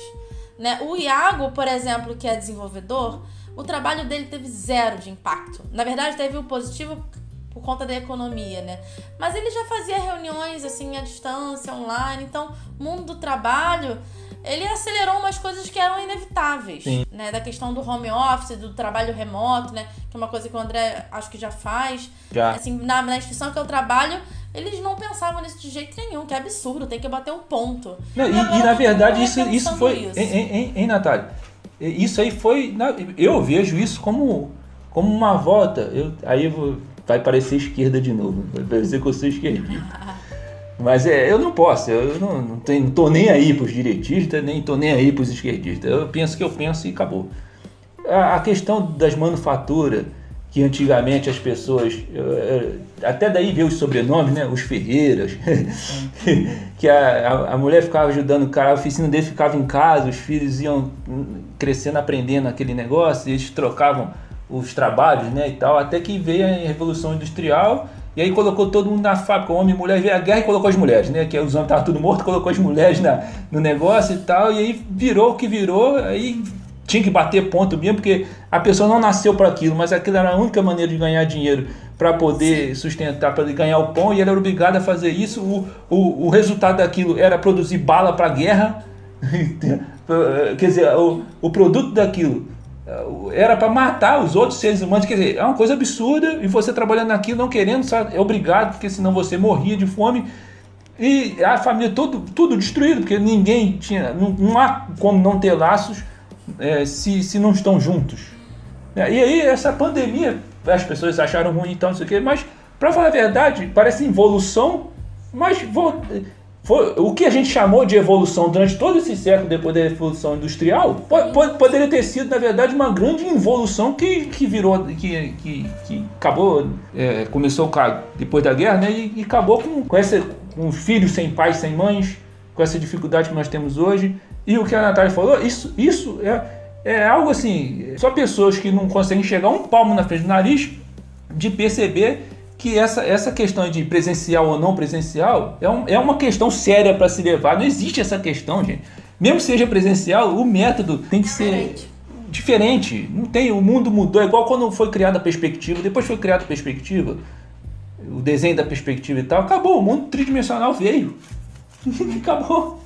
né? O Iago, por exemplo, que é desenvolvedor, o trabalho dele teve zero de impacto. Na verdade, teve o positivo por conta da economia, né? Mas ele já fazia reuniões assim à distância, online, então mundo do trabalho ele acelerou umas coisas que eram inevitáveis, Sim. né? Da questão do home office, do trabalho remoto, né? Que é uma coisa que o André acho que já faz. Já. Assim, na, na instituição que eu trabalho, eles não pensavam nisso de jeito nenhum, que é absurdo, tem que bater o ponto. Não, e, e, na verdade isso, isso foi. Isso. Hein, hein, hein, Natália? Isso aí foi. Eu vejo isso como, como uma volta. Eu, aí eu vou, vai parecer esquerda de novo. Vai parecer que eu sou esquerdista. <laughs> Mas é, eu não posso, eu não, não, tenho, não tô nem aí pros direitistas, nem tô nem aí pros esquerdistas. Eu penso que eu penso e acabou. A, a questão das manufaturas, que antigamente as pessoas, até daí ver os sobrenomes, né? Os Ferreiras, <laughs> que a, a, mulher ficava ajudando o cara, a oficina dele ficava em casa, os filhos iam crescendo, aprendendo aquele negócio, e eles trocavam os trabalhos, né, e tal, até que veio a Revolução Industrial e aí colocou todo mundo na fábrica, homem e mulher, veio a guerra e colocou as mulheres, né? Que os homens estavam tudo morto, colocou as mulheres na, no negócio e tal, e aí virou o que virou, aí tinha que bater ponto mesmo, porque a pessoa não nasceu para aquilo, mas aquilo era a única maneira de ganhar dinheiro para poder Sim. sustentar, para ganhar o pão, e ela era obrigada a fazer isso. O, o, o resultado daquilo era produzir bala para a guerra, <laughs> quer dizer, o, o produto daquilo era para matar os outros seres humanos. Quer dizer, é uma coisa absurda e você trabalhando naquilo, não querendo, só é obrigado, porque senão você morria de fome. E a família todo, tudo destruído, porque ninguém tinha. Não, não há como não ter laços é, se, se não estão juntos. É, e aí, essa pandemia, as pessoas acharam ruim então, não sei o quê, mas, para falar a verdade, parece involução, mas vou, foi o que a gente chamou de evolução durante todo esse século depois da Revolução Industrial, po- po- poderia ter sido, na verdade, uma grande involução que, que virou, que, que, que acabou, é, começou depois da guerra, né? E, e acabou com, com, essa, com filhos sem pais, sem mães, com essa dificuldade que nós temos hoje. E o que a Natália falou, isso, isso é, é algo assim, só pessoas que não conseguem chegar um palmo na frente do nariz de perceber que essa, essa questão de presencial ou não presencial é, um- é uma questão séria para se levar. Não existe essa questão, gente. Mesmo que seja presencial, o método tem que ser Diferente. Não tem, o mundo mudou. É igual quando foi criada a perspectiva. Depois foi criada a perspectiva, o desenho da perspectiva e tal. Acabou. O mundo tridimensional veio. <laughs> acabou.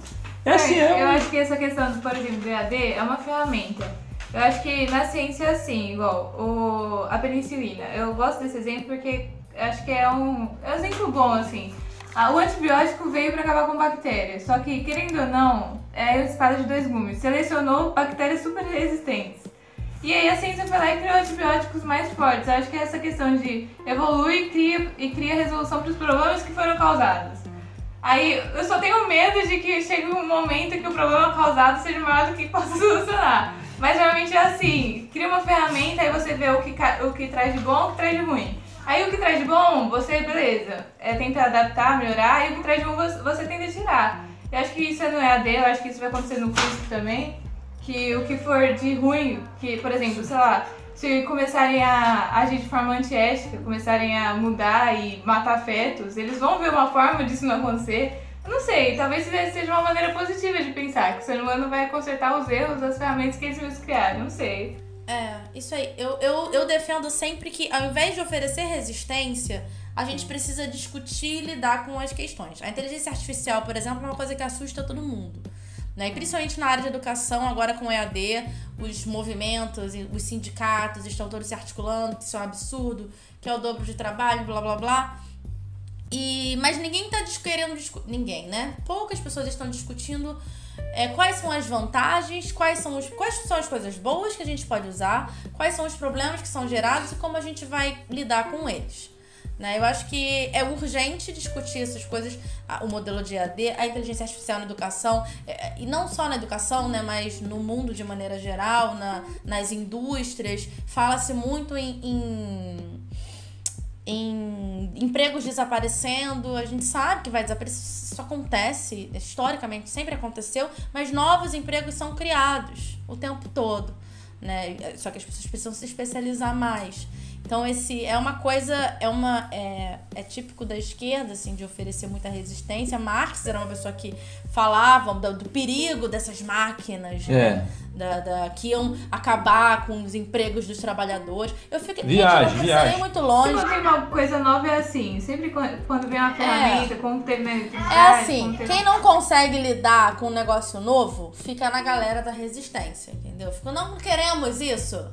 É assim, É, eu acho que essa questão, por exemplo, do EAD é uma ferramenta. Eu acho que na ciência é assim, igual o, a penicilina. Eu gosto desse exemplo porque acho que é um, é um exemplo bom, assim. Ah, O antibiótico veio para acabar com bactérias, só que, querendo ou não, é espada de dois gumes. Selecionou bactérias super resistentes. E aí a ciência foi lá e criou antibióticos mais fortes. Eu acho que é essa questão de evolui e cria, e cria resolução para os problemas que foram causados. Aí eu só tenho medo de que chegue um momento que o problema causado seja maior do que possa <laughs> solucionar. Mas geralmente é assim, cria uma ferramenta, aí você vê o que, o que traz de bom e o que traz de ruim. Aí o que traz de bom, você, beleza, é, tenta adaptar, melhorar, e o que traz de ruim você, você tenta tirar. Eu acho que isso é no EAD, eu acho que isso vai acontecer no curso também, que o que for de ruim, que, por exemplo, sei lá, se começarem a agir de forma antiética, começarem a mudar e matar fetos, eles vão ver uma forma disso não acontecer. Eu não sei, talvez seja uma maneira positiva de pensar, que o ser humano vai consertar os erros das ferramentas que eles mesmos criaram, não sei. É, isso aí. Eu, eu, eu defendo sempre que, ao invés de oferecer resistência, a gente precisa discutir e lidar com as questões. A inteligência artificial, por exemplo, é uma coisa que assusta todo mundo. Né? E principalmente na área de educação, agora com o EAD, os movimentos, os sindicatos estão todos se articulando, que isso é um absurdo, que é o dobro de trabalho, blá blá blá. E, mas ninguém tá dis- querendo discutir. Ninguém, né? Poucas pessoas estão discutindo é, quais são as vantagens, quais são, os, quais são as coisas boas que a gente pode usar, quais são os problemas que são gerados e como a gente vai lidar com eles. Né? Eu acho que é urgente discutir essas coisas, o modelo de EAD, a inteligência artificial na educação, é, e não só na educação, né, mas no mundo de maneira geral, na, nas indústrias. Fala-se muito em- em em empregos desaparecendo, a gente sabe que vai desaparecer, isso acontece, historicamente sempre aconteceu, mas novos empregos são criados o tempo todo, né? Só que as pessoas precisam se especializar mais. Então esse é uma coisa, é uma é, é típico da esquerda assim de oferecer muita resistência. Marx era uma pessoa que falava do, do perigo dessas máquinas, né? É. da, da- que iam acabar com os empregos dos trabalhadores. Eu fico, gente, Viagem, precisa viagem. nem muito longe. Quando tem uma coisa nova é assim, sempre quando vem uma ferramenta, como teve na É assim, quem não consegue lidar com um negócio novo, fica na galera da resistência, entendeu? Fica, não queremos isso.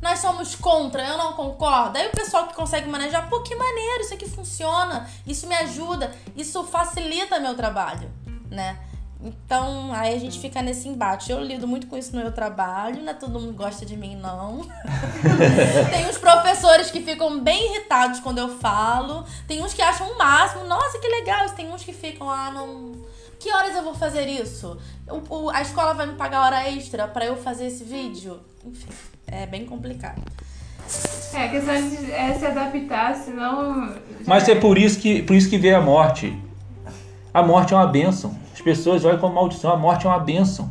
Nós somos contra, eu não concordo. Aí o pessoal que consegue manejar, pô, que maneiro, isso aqui funciona, isso me ajuda, isso facilita meu trabalho, né? Então, aí a gente fica nesse embate. Eu lido muito com isso no meu trabalho, não é todo mundo gosta de mim, não. <laughs> Tem os professores que ficam bem irritados quando eu falo. Tem uns que acham o máximo. Nossa, que legal. Tem uns que ficam, ah, não. Que horas eu vou fazer isso? O- o- a escola vai me pagar hora extra pra eu fazer esse vídeo? Enfim, é bem complicado. É, a questão de é se adaptar, senão. Mas é por isso que, por isso que veio a morte. A morte é uma bênção. As pessoas olham como maldição. A morte é uma bênção.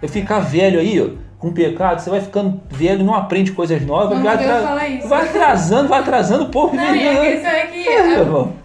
Eu ficar velho aí, ó, com pecado, você vai ficando velho e não aprende coisas novas. Não, vai, atra- isso. vai atrasando, vai atrasando o povo. Não, e a velho. questão é que É,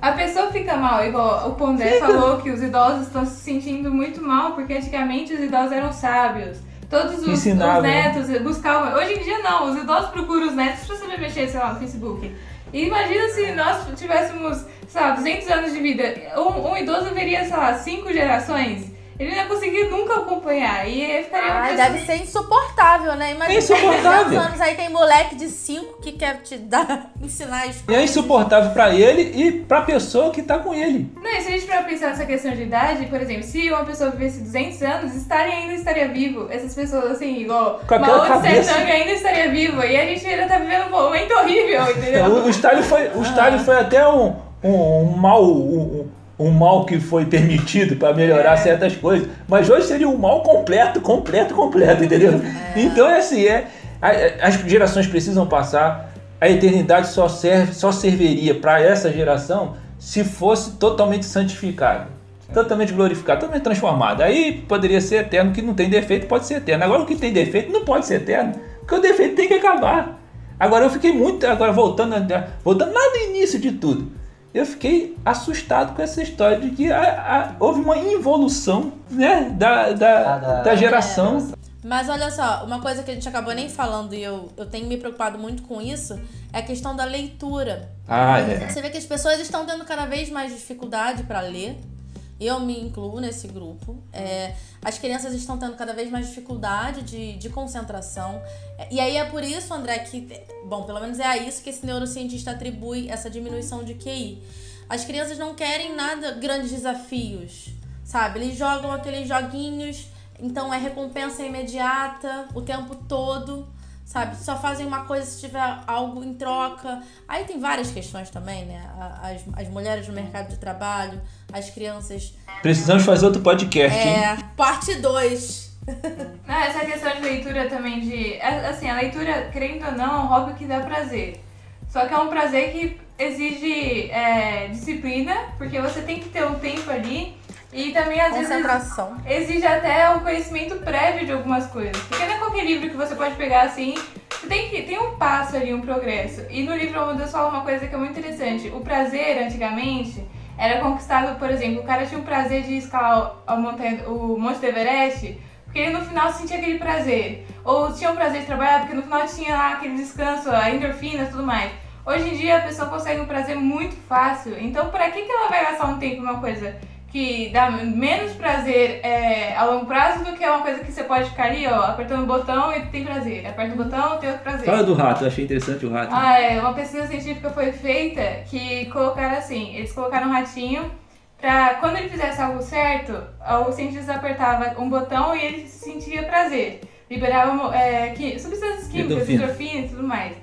a, a pessoa fica mal, igual o Pondé falou que os idosos estão se sentindo muito mal porque antigamente os idosos eram sábios. Todos os, os netos buscavam. Hoje em dia não, os idosos procuram os netos pra saber mexer, sei lá, no Facebook. E imagina se nós tivéssemos, sei lá, 200 anos de vida. Um, um idoso veria, sei lá, cinco gerações. Ele não ia conseguir nunca acompanhar. E ficaria Ai, pessoa- deve ser insuportável, né? Imagina, É insuportável. 200 anos aí tem moleque de 5 que quer te dar, <laughs> ensinar as E coisas. é insuportável pra ele e pra pessoa que tá com ele. Não, e se a gente for pensar nessa questão de idade, por exemplo, se uma pessoa vivesse 200 anos, estaria ainda estaria vivo. Essas pessoas, assim, igual Com aquela Tse cabeça. Tung ainda estaria vivo. E a gente ainda tá vivendo um momento horrível, entendeu? <laughs> O, o Stalin foi, o Stalin foi até um, um, um mau, um, um mal que foi permitido para melhorar certas coisas, mas hoje seria um mal completo, completo, completo, entendeu? Então é assim, é, as gerações precisam passar, a eternidade só serve, só serviria para essa geração se fosse totalmente santificada, totalmente glorificada, totalmente transformada. Aí poderia ser eterno, o que não tem defeito pode ser eterno. Agora o que tem defeito não pode ser eterno, porque o defeito tem que acabar. Agora eu fiquei muito, agora voltando, voltando lá no início de tudo, eu fiquei assustado com essa história de que a- a- houve uma involução né, da, da, Ah, da- da geração. Mas olha só, uma coisa que a gente acabou nem falando e eu, eu tenho me preocupado muito com isso é a questão da leitura. Ah, é. Você vê que as pessoas estão tendo cada vez mais dificuldade para ler. Eu me incluo nesse grupo. É, as crianças estão tendo cada vez mais dificuldade de, de concentração. É, E aí é por isso, André, que. Bom, pelo menos é a isso que esse neurocientista atribui essa diminuição de QI. As crianças não querem nada, grandes desafios, sabe? Eles jogam aqueles joguinhos, então é recompensa imediata o tempo todo sabe? Só fazem uma coisa se tiver algo em troca. Aí tem várias questões também, né? As, as mulheres no mercado de trabalho, as crianças. Precisamos fazer outro podcast, hein? É, parte 2. Não, <laughs> essa questão de leitura também de. é, Assim, a leitura, querendo ou não, é um hobby que dá prazer. Só que é um prazer que exige é, disciplina, porque você tem que ter um tempo ali. E também, às vezes, Concentração. exige até um conhecimento prévio de algumas coisas. Porque não é qualquer livro que você pode pegar assim. Você tem que tem um passo ali, um progresso. E no livro O Deus fala uma coisa que é muito interessante. O prazer, antigamente, era conquistado, por exemplo, o cara tinha o prazer de escalar a montanha, o Monte do Everest, porque ele no final sentia aquele prazer. Ou tinha o prazer de trabalhar, porque no final tinha lá aquele descanso, a endorfina e tudo mais. Hoje em dia a pessoa consegue um prazer muito fácil. Então, pra que, que ela vai gastar um tempo numa coisa que dá menos prazer é, a longo prazo do que uma coisa que você pode ficar ali, ó, apertando o botão e tem prazer. Aperta o botão, tem outro prazer. Fala do rato, eu achei interessante o rato. Ah, é, uma pesquisa científica foi feita que colocaram assim, eles colocaram um ratinho pra quando ele fizesse algo certo, o cientista apertava um botão e ele sentia prazer. Liberava é, qui- substâncias químicas, Endorfina. endorfina e tudo mais.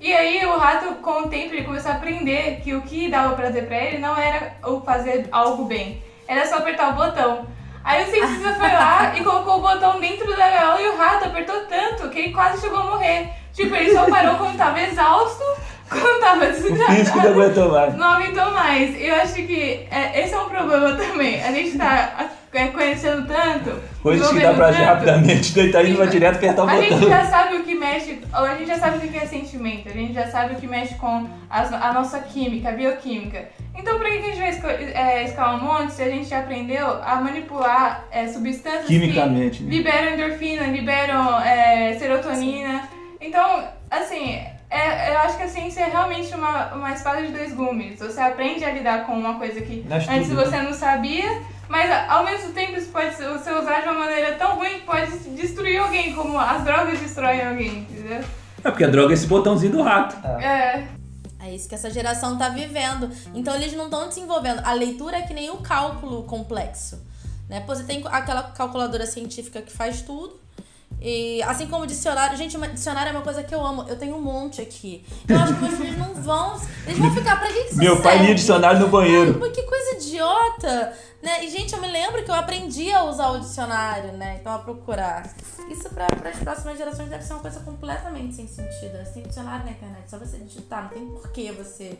E aí o rato, com o tempo, ele começou a aprender que o que dava prazer pra ele não era o fazer algo bem, era só apertar o botão. Aí o cientista foi lá e colocou o botão dentro da gaiola e o rato apertou tanto que ele quase chegou a morrer. Tipo, ele só parou quando tava exausto, <laughs> quando tava o físico não desidratado. aguentou mais. Não aguentou mais. Eu acho que é, esse é um problema <laughs> também. A gente tá conhecendo tanto. Coisas que dá pra agir rapidamente, deitar e vai direto apertar o a gente botão. já sabe o que mexe, a gente já sabe o que é sentimento, a gente já sabe o que mexe com as- a nossa química, a bioquímica. Então, pra que a gente vai esco- é, escalar um monte se a gente já aprendeu a manipular é, substâncias Quimicamente, que né? liberam endorfina, liberam é, serotonina? Então, assim, é- eu acho que a ciência é realmente uma, uma espada de dois gumes. Você aprende a lidar com uma coisa que antes tudo. você não sabia, mas ao mesmo tempo isso pode ser você usar de uma maneira tão ruim que pode destruir alguém, como as drogas destroem alguém, entendeu? É porque a droga é esse botãozinho do rato. É. É isso que essa geração tá vivendo. Então eles não estão desenvolvendo. A leitura é que nem o cálculo complexo. Né? Pô, você tem aquela calculadora científica que faz tudo. E assim como dicionário, gente, uma- dicionário é uma coisa que eu amo. Eu tenho um monte aqui. Eu acho que meus filhos não vão. Eles vão ficar, pra que, que Meu pai lia dicionário no banheiro. Ai, que coisa idiota! Né? E, gente, eu me lembro que eu aprendi a usar o dicionário, né? Então, a procurar. Isso para as próximas gerações deve ser uma coisa completamente sem sentido. né? Tem dicionário na internet, só você digitar, não tem porquê você.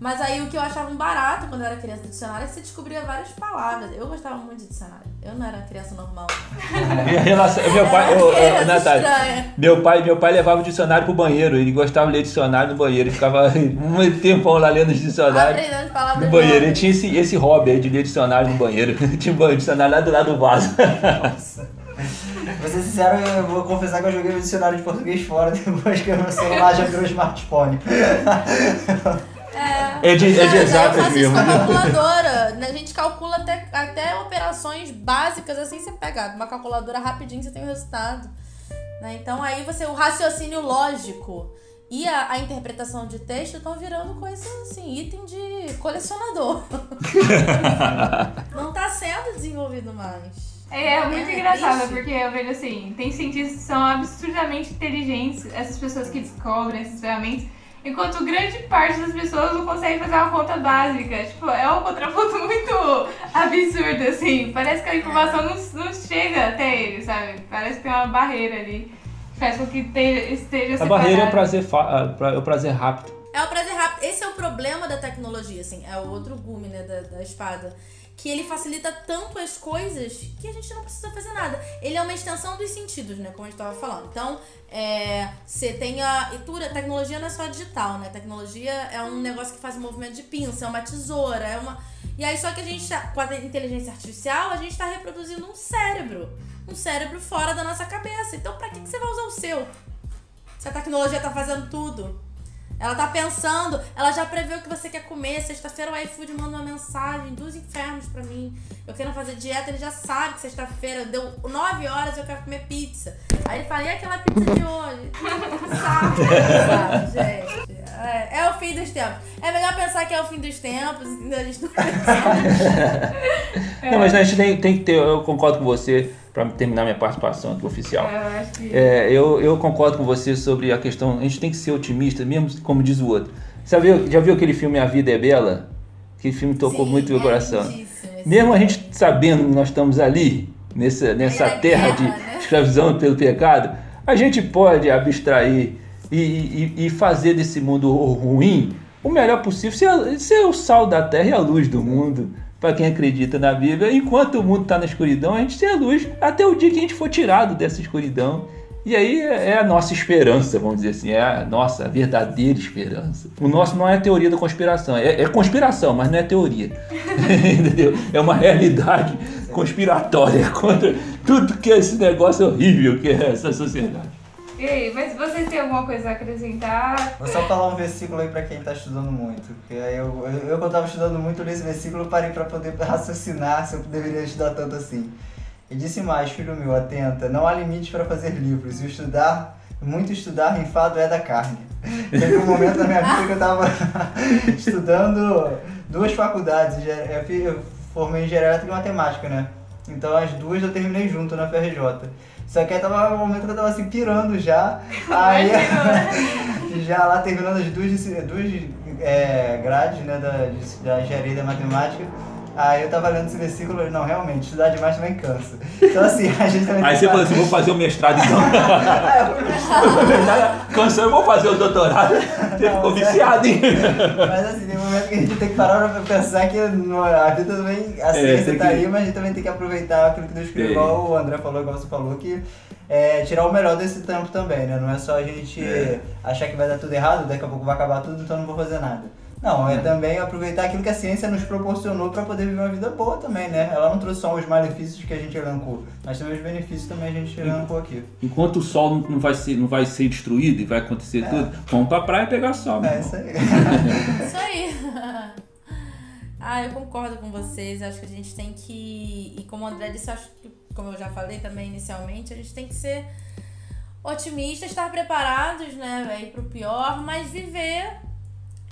Mas aí o que eu achava um barato quando eu era criança do dicionário é que você descobria várias palavras. Eu gostava muito de dicionário. Eu não era criança normal. <laughs> Minha relação, meu pai, ô, criança Natália, estranha. meu pai, meu pai levava o dicionário pro banheiro. Ele gostava de ler dicionário no banheiro. Ele ficava <laughs> um tempão lá lendo os dicionários Aprendendo palavras no banheiro. Ele tinha esse, esse hobby aí de ler dicionário no banheiro. <laughs> tinha um dicionário lá do lado do vaso. Pra ser sincero, eu vou confessar que eu joguei o dicionário de português fora depois que o meu celular já virou smartphone. É. É de, é de exatas eu faço isso mesmo. com a calculadora. né? A gente calcula até, até operações básicas, assim, você pega uma calculadora rapidinho, você tem o resultado. Né? Então aí você, o raciocínio lógico e a, a interpretação de texto estão virando coisa assim, item de colecionador. <laughs> Não tá sendo desenvolvido mais. É, é muito É, engraçado, triste. porque eu vejo assim, tem cientistas que são absurdamente inteligentes, essas pessoas que descobrem essas ferramentas, enquanto grande parte das pessoas não consegue fazer uma conta básica. Tipo, é um contraponto <laughs> muito absurdo, assim. Parece que a informação não, não chega até ele, sabe? Parece que tem uma barreira ali faz com que te- esteja A separado. barreira é o prazer, fa- é o prazer rápido. É o prazer rápido. Esse é o problema da tecnologia, assim. É o outro gume, né, da, da espada. Que ele facilita tanto as coisas que a gente não precisa fazer nada. Ele é uma extensão dos sentidos, né? Como a gente tava falando. Então, é, você tem a. E tudo, a tecnologia não é só digital, né? Tecnologia é um negócio que faz um movimento de pinça, é uma tesoura, é uma. E aí, só que a gente, tá, com a inteligência artificial, a gente tá reproduzindo um cérebro. Um cérebro fora da nossa cabeça. Então, pra que, que você vai usar o seu? Se a tecnologia tá fazendo tudo. Ela tá pensando, ela já prevê o que você quer comer. Sexta-feira o iFood manda uma mensagem dos infernos pra mim. Eu quero fazer dieta, ele já sabe que sexta-feira deu 9 horas eu quero comer pizza. Aí ele fala, e aquela pizza de hoje? Sabe, sabe, gente. É, é o fim dos tempos. É melhor pensar que é o fim dos tempos, entendeu? A gente não <laughs> Não, mas a gente tem, tem que ter, eu concordo com você, para terminar minha participação aqui oficial. É, Eu que. É, eu, eu concordo com você sobre a questão. A gente tem que ser otimista, mesmo como diz o outro. Você já viu aquele filme A Vida é Bela? Aquele filme tocou Sim, muito meu é coração. Mesmo a gente sabendo que nós estamos ali, nessa, nessa na terra de né? escravidão pelo pecado, a gente pode abstrair e, e, e fazer desse mundo ruim o melhor possível, ser, ser o sal da terra e a luz do mundo. Para quem acredita na Bíblia, enquanto o mundo está na escuridão, a gente ser a luz até o dia que a gente for tirado dessa escuridão. E aí é é a nossa esperança, vamos dizer assim, é a nossa verdadeira esperança. O nosso não é teoria da conspiração, é, é conspiração, mas não é teoria. <laughs> Entendeu? É uma realidade conspiratória <laughs> contra tudo que é esse negócio horrível que é essa sociedade. Aí, mas vocês têm alguma coisa a acrescentar? Vou só falar um versículo aí pra quem tá estudando muito. Porque aí eu, eu, eu quando tava estudando muito nesse versículo, eu parei pra poder raciocinar se eu deveria estudar tanto assim. E disse mais, filho meu, atenta, não há limite para fazer livros, e estudar, muito estudar enfado é da carne. <laughs> Teve um momento da minha vida que eu tava <laughs> estudando duas faculdades, eu formei em geriátrica e matemática, né? Então as duas eu terminei junto na FRJ. Só que aí tava um momento que eu tava assim pirando já. <laughs> Aí <laughs> já lá terminando as duas, disci- duas é, grades né, da, da engenharia da matemática. Aí eu tava lendo esse versículo e não, realmente, estudar demais também cansa. Então assim, <laughs> a gente também Aí você falou assim, vou fazer o mestrado então. <laughs> Eu fui- Cansou, eu vou fazer o doutorado. Você Não, ficou mas é- viciado, hein? Mas assim, tem um momento que a gente tem que parar pra pensar que a vida também, a ciência tem tá que- aí, mas a gente também tem que aproveitar aquilo que Deus criou, Tem. igual o André falou, igual você falou, que é tirar o melhor desse tempo também, né? Não é só a gente É. achar que vai dar tudo errado, daqui a pouco vai acabar tudo, então não vou fazer nada. Não, é também aproveitar aquilo que a ciência nos proporcionou para poder viver uma vida boa também, né? Ela não trouxe só os malefícios que a gente elencou, mas também os benefícios também a gente elencou aqui. Enquanto o sol não vai ser, não vai ser destruído e vai acontecer tudo, vamos pra praia pegar sol, É isso aí. <laughs> <laughs> Isso aí. <laughs> ah, eu concordo com vocês. Acho que a gente tem que. E como o André disse, acho que, como eu já falei também inicialmente, a gente tem que ser otimista, estar preparados, né, aí pro pior, mas viver,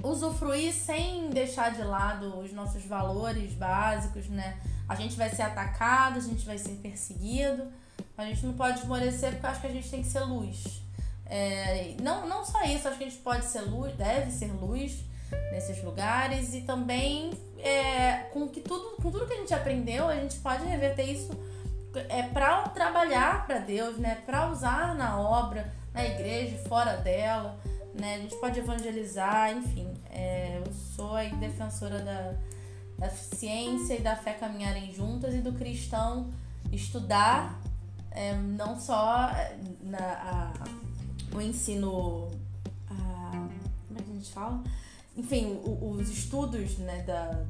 usufruir sem deixar de lado os nossos valores básicos, né? A gente vai ser atacado, a gente vai ser perseguido, a gente não pode esmorecer porque acho que a gente tem que ser luz. É, não, não só isso, acho que a gente pode ser luz, deve ser luz nesses lugares e também é, com, que tudo, com tudo que a gente aprendeu, a gente pode reverter isso é, para trabalhar para Deus, né? para usar na obra, na igreja, fora dela. Né? A gente pode evangelizar, enfim. é, eu sou aí defensora da, da ciência e da fé caminharem juntas e do cristão estudar é, não só na, a- o ensino. a- como é que a gente fala? Enfim, o- os estudos né, da,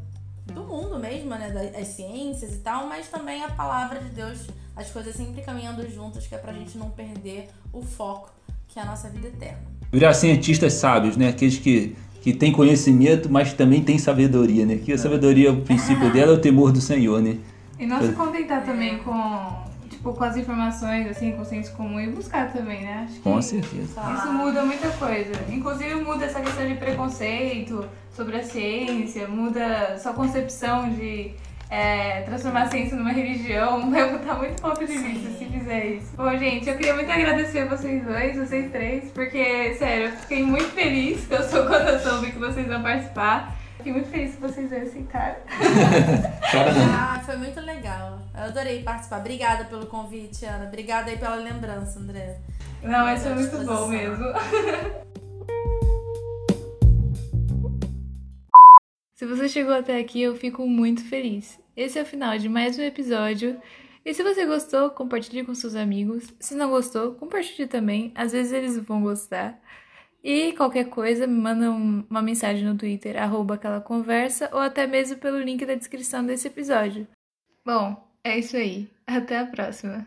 do mundo mesmo, né? da- Das ciências e tal, mas também a palavra de Deus, as coisas sempre caminhando juntas, que é pra gente não perder o foco, que é a nossa vida eterna. Virar cientistas sábios, né? Aqueles que, que têm conhecimento, mas também têm sabedoria, né? Que a sabedoria, o princípio <laughs> dela é o temor do Senhor, né? E não se contentar também com, tipo, com as informações, assim, com o senso comum e buscar também, né? Acho que Com certeza. Isso muda muita coisa. Inclusive muda essa questão de preconceito sobre a ciência, muda sua concepção de é, transformar a ciência numa religião, <laughs> vai botar muito ponto de vista se fizer isso. Bom, gente, eu queria muito agradecer a vocês dois, vocês três, porque, sério, eu fiquei muito feliz que eu sou <laughs> quando eu soube que vocês vão participar. Fiquei muito feliz que vocês aceitaram. <laughs> Chora não. Ah, foi muito legal. Eu adorei participar. Obrigada pelo convite, Ana. Obrigada aí pela lembrança, André. Não, mas foi muito bom mesmo. Se você chegou até aqui, eu fico muito feliz. Esse é o final de mais um episódio. E se você gostou, compartilhe com seus amigos. Se não gostou, compartilhe também. Às vezes eles vão gostar. E qualquer coisa, me manda um- uma mensagem no Twitter, arroba aquela conversa, ou até mesmo pelo link da descrição desse episódio. Bom, é isso aí. Até a próxima.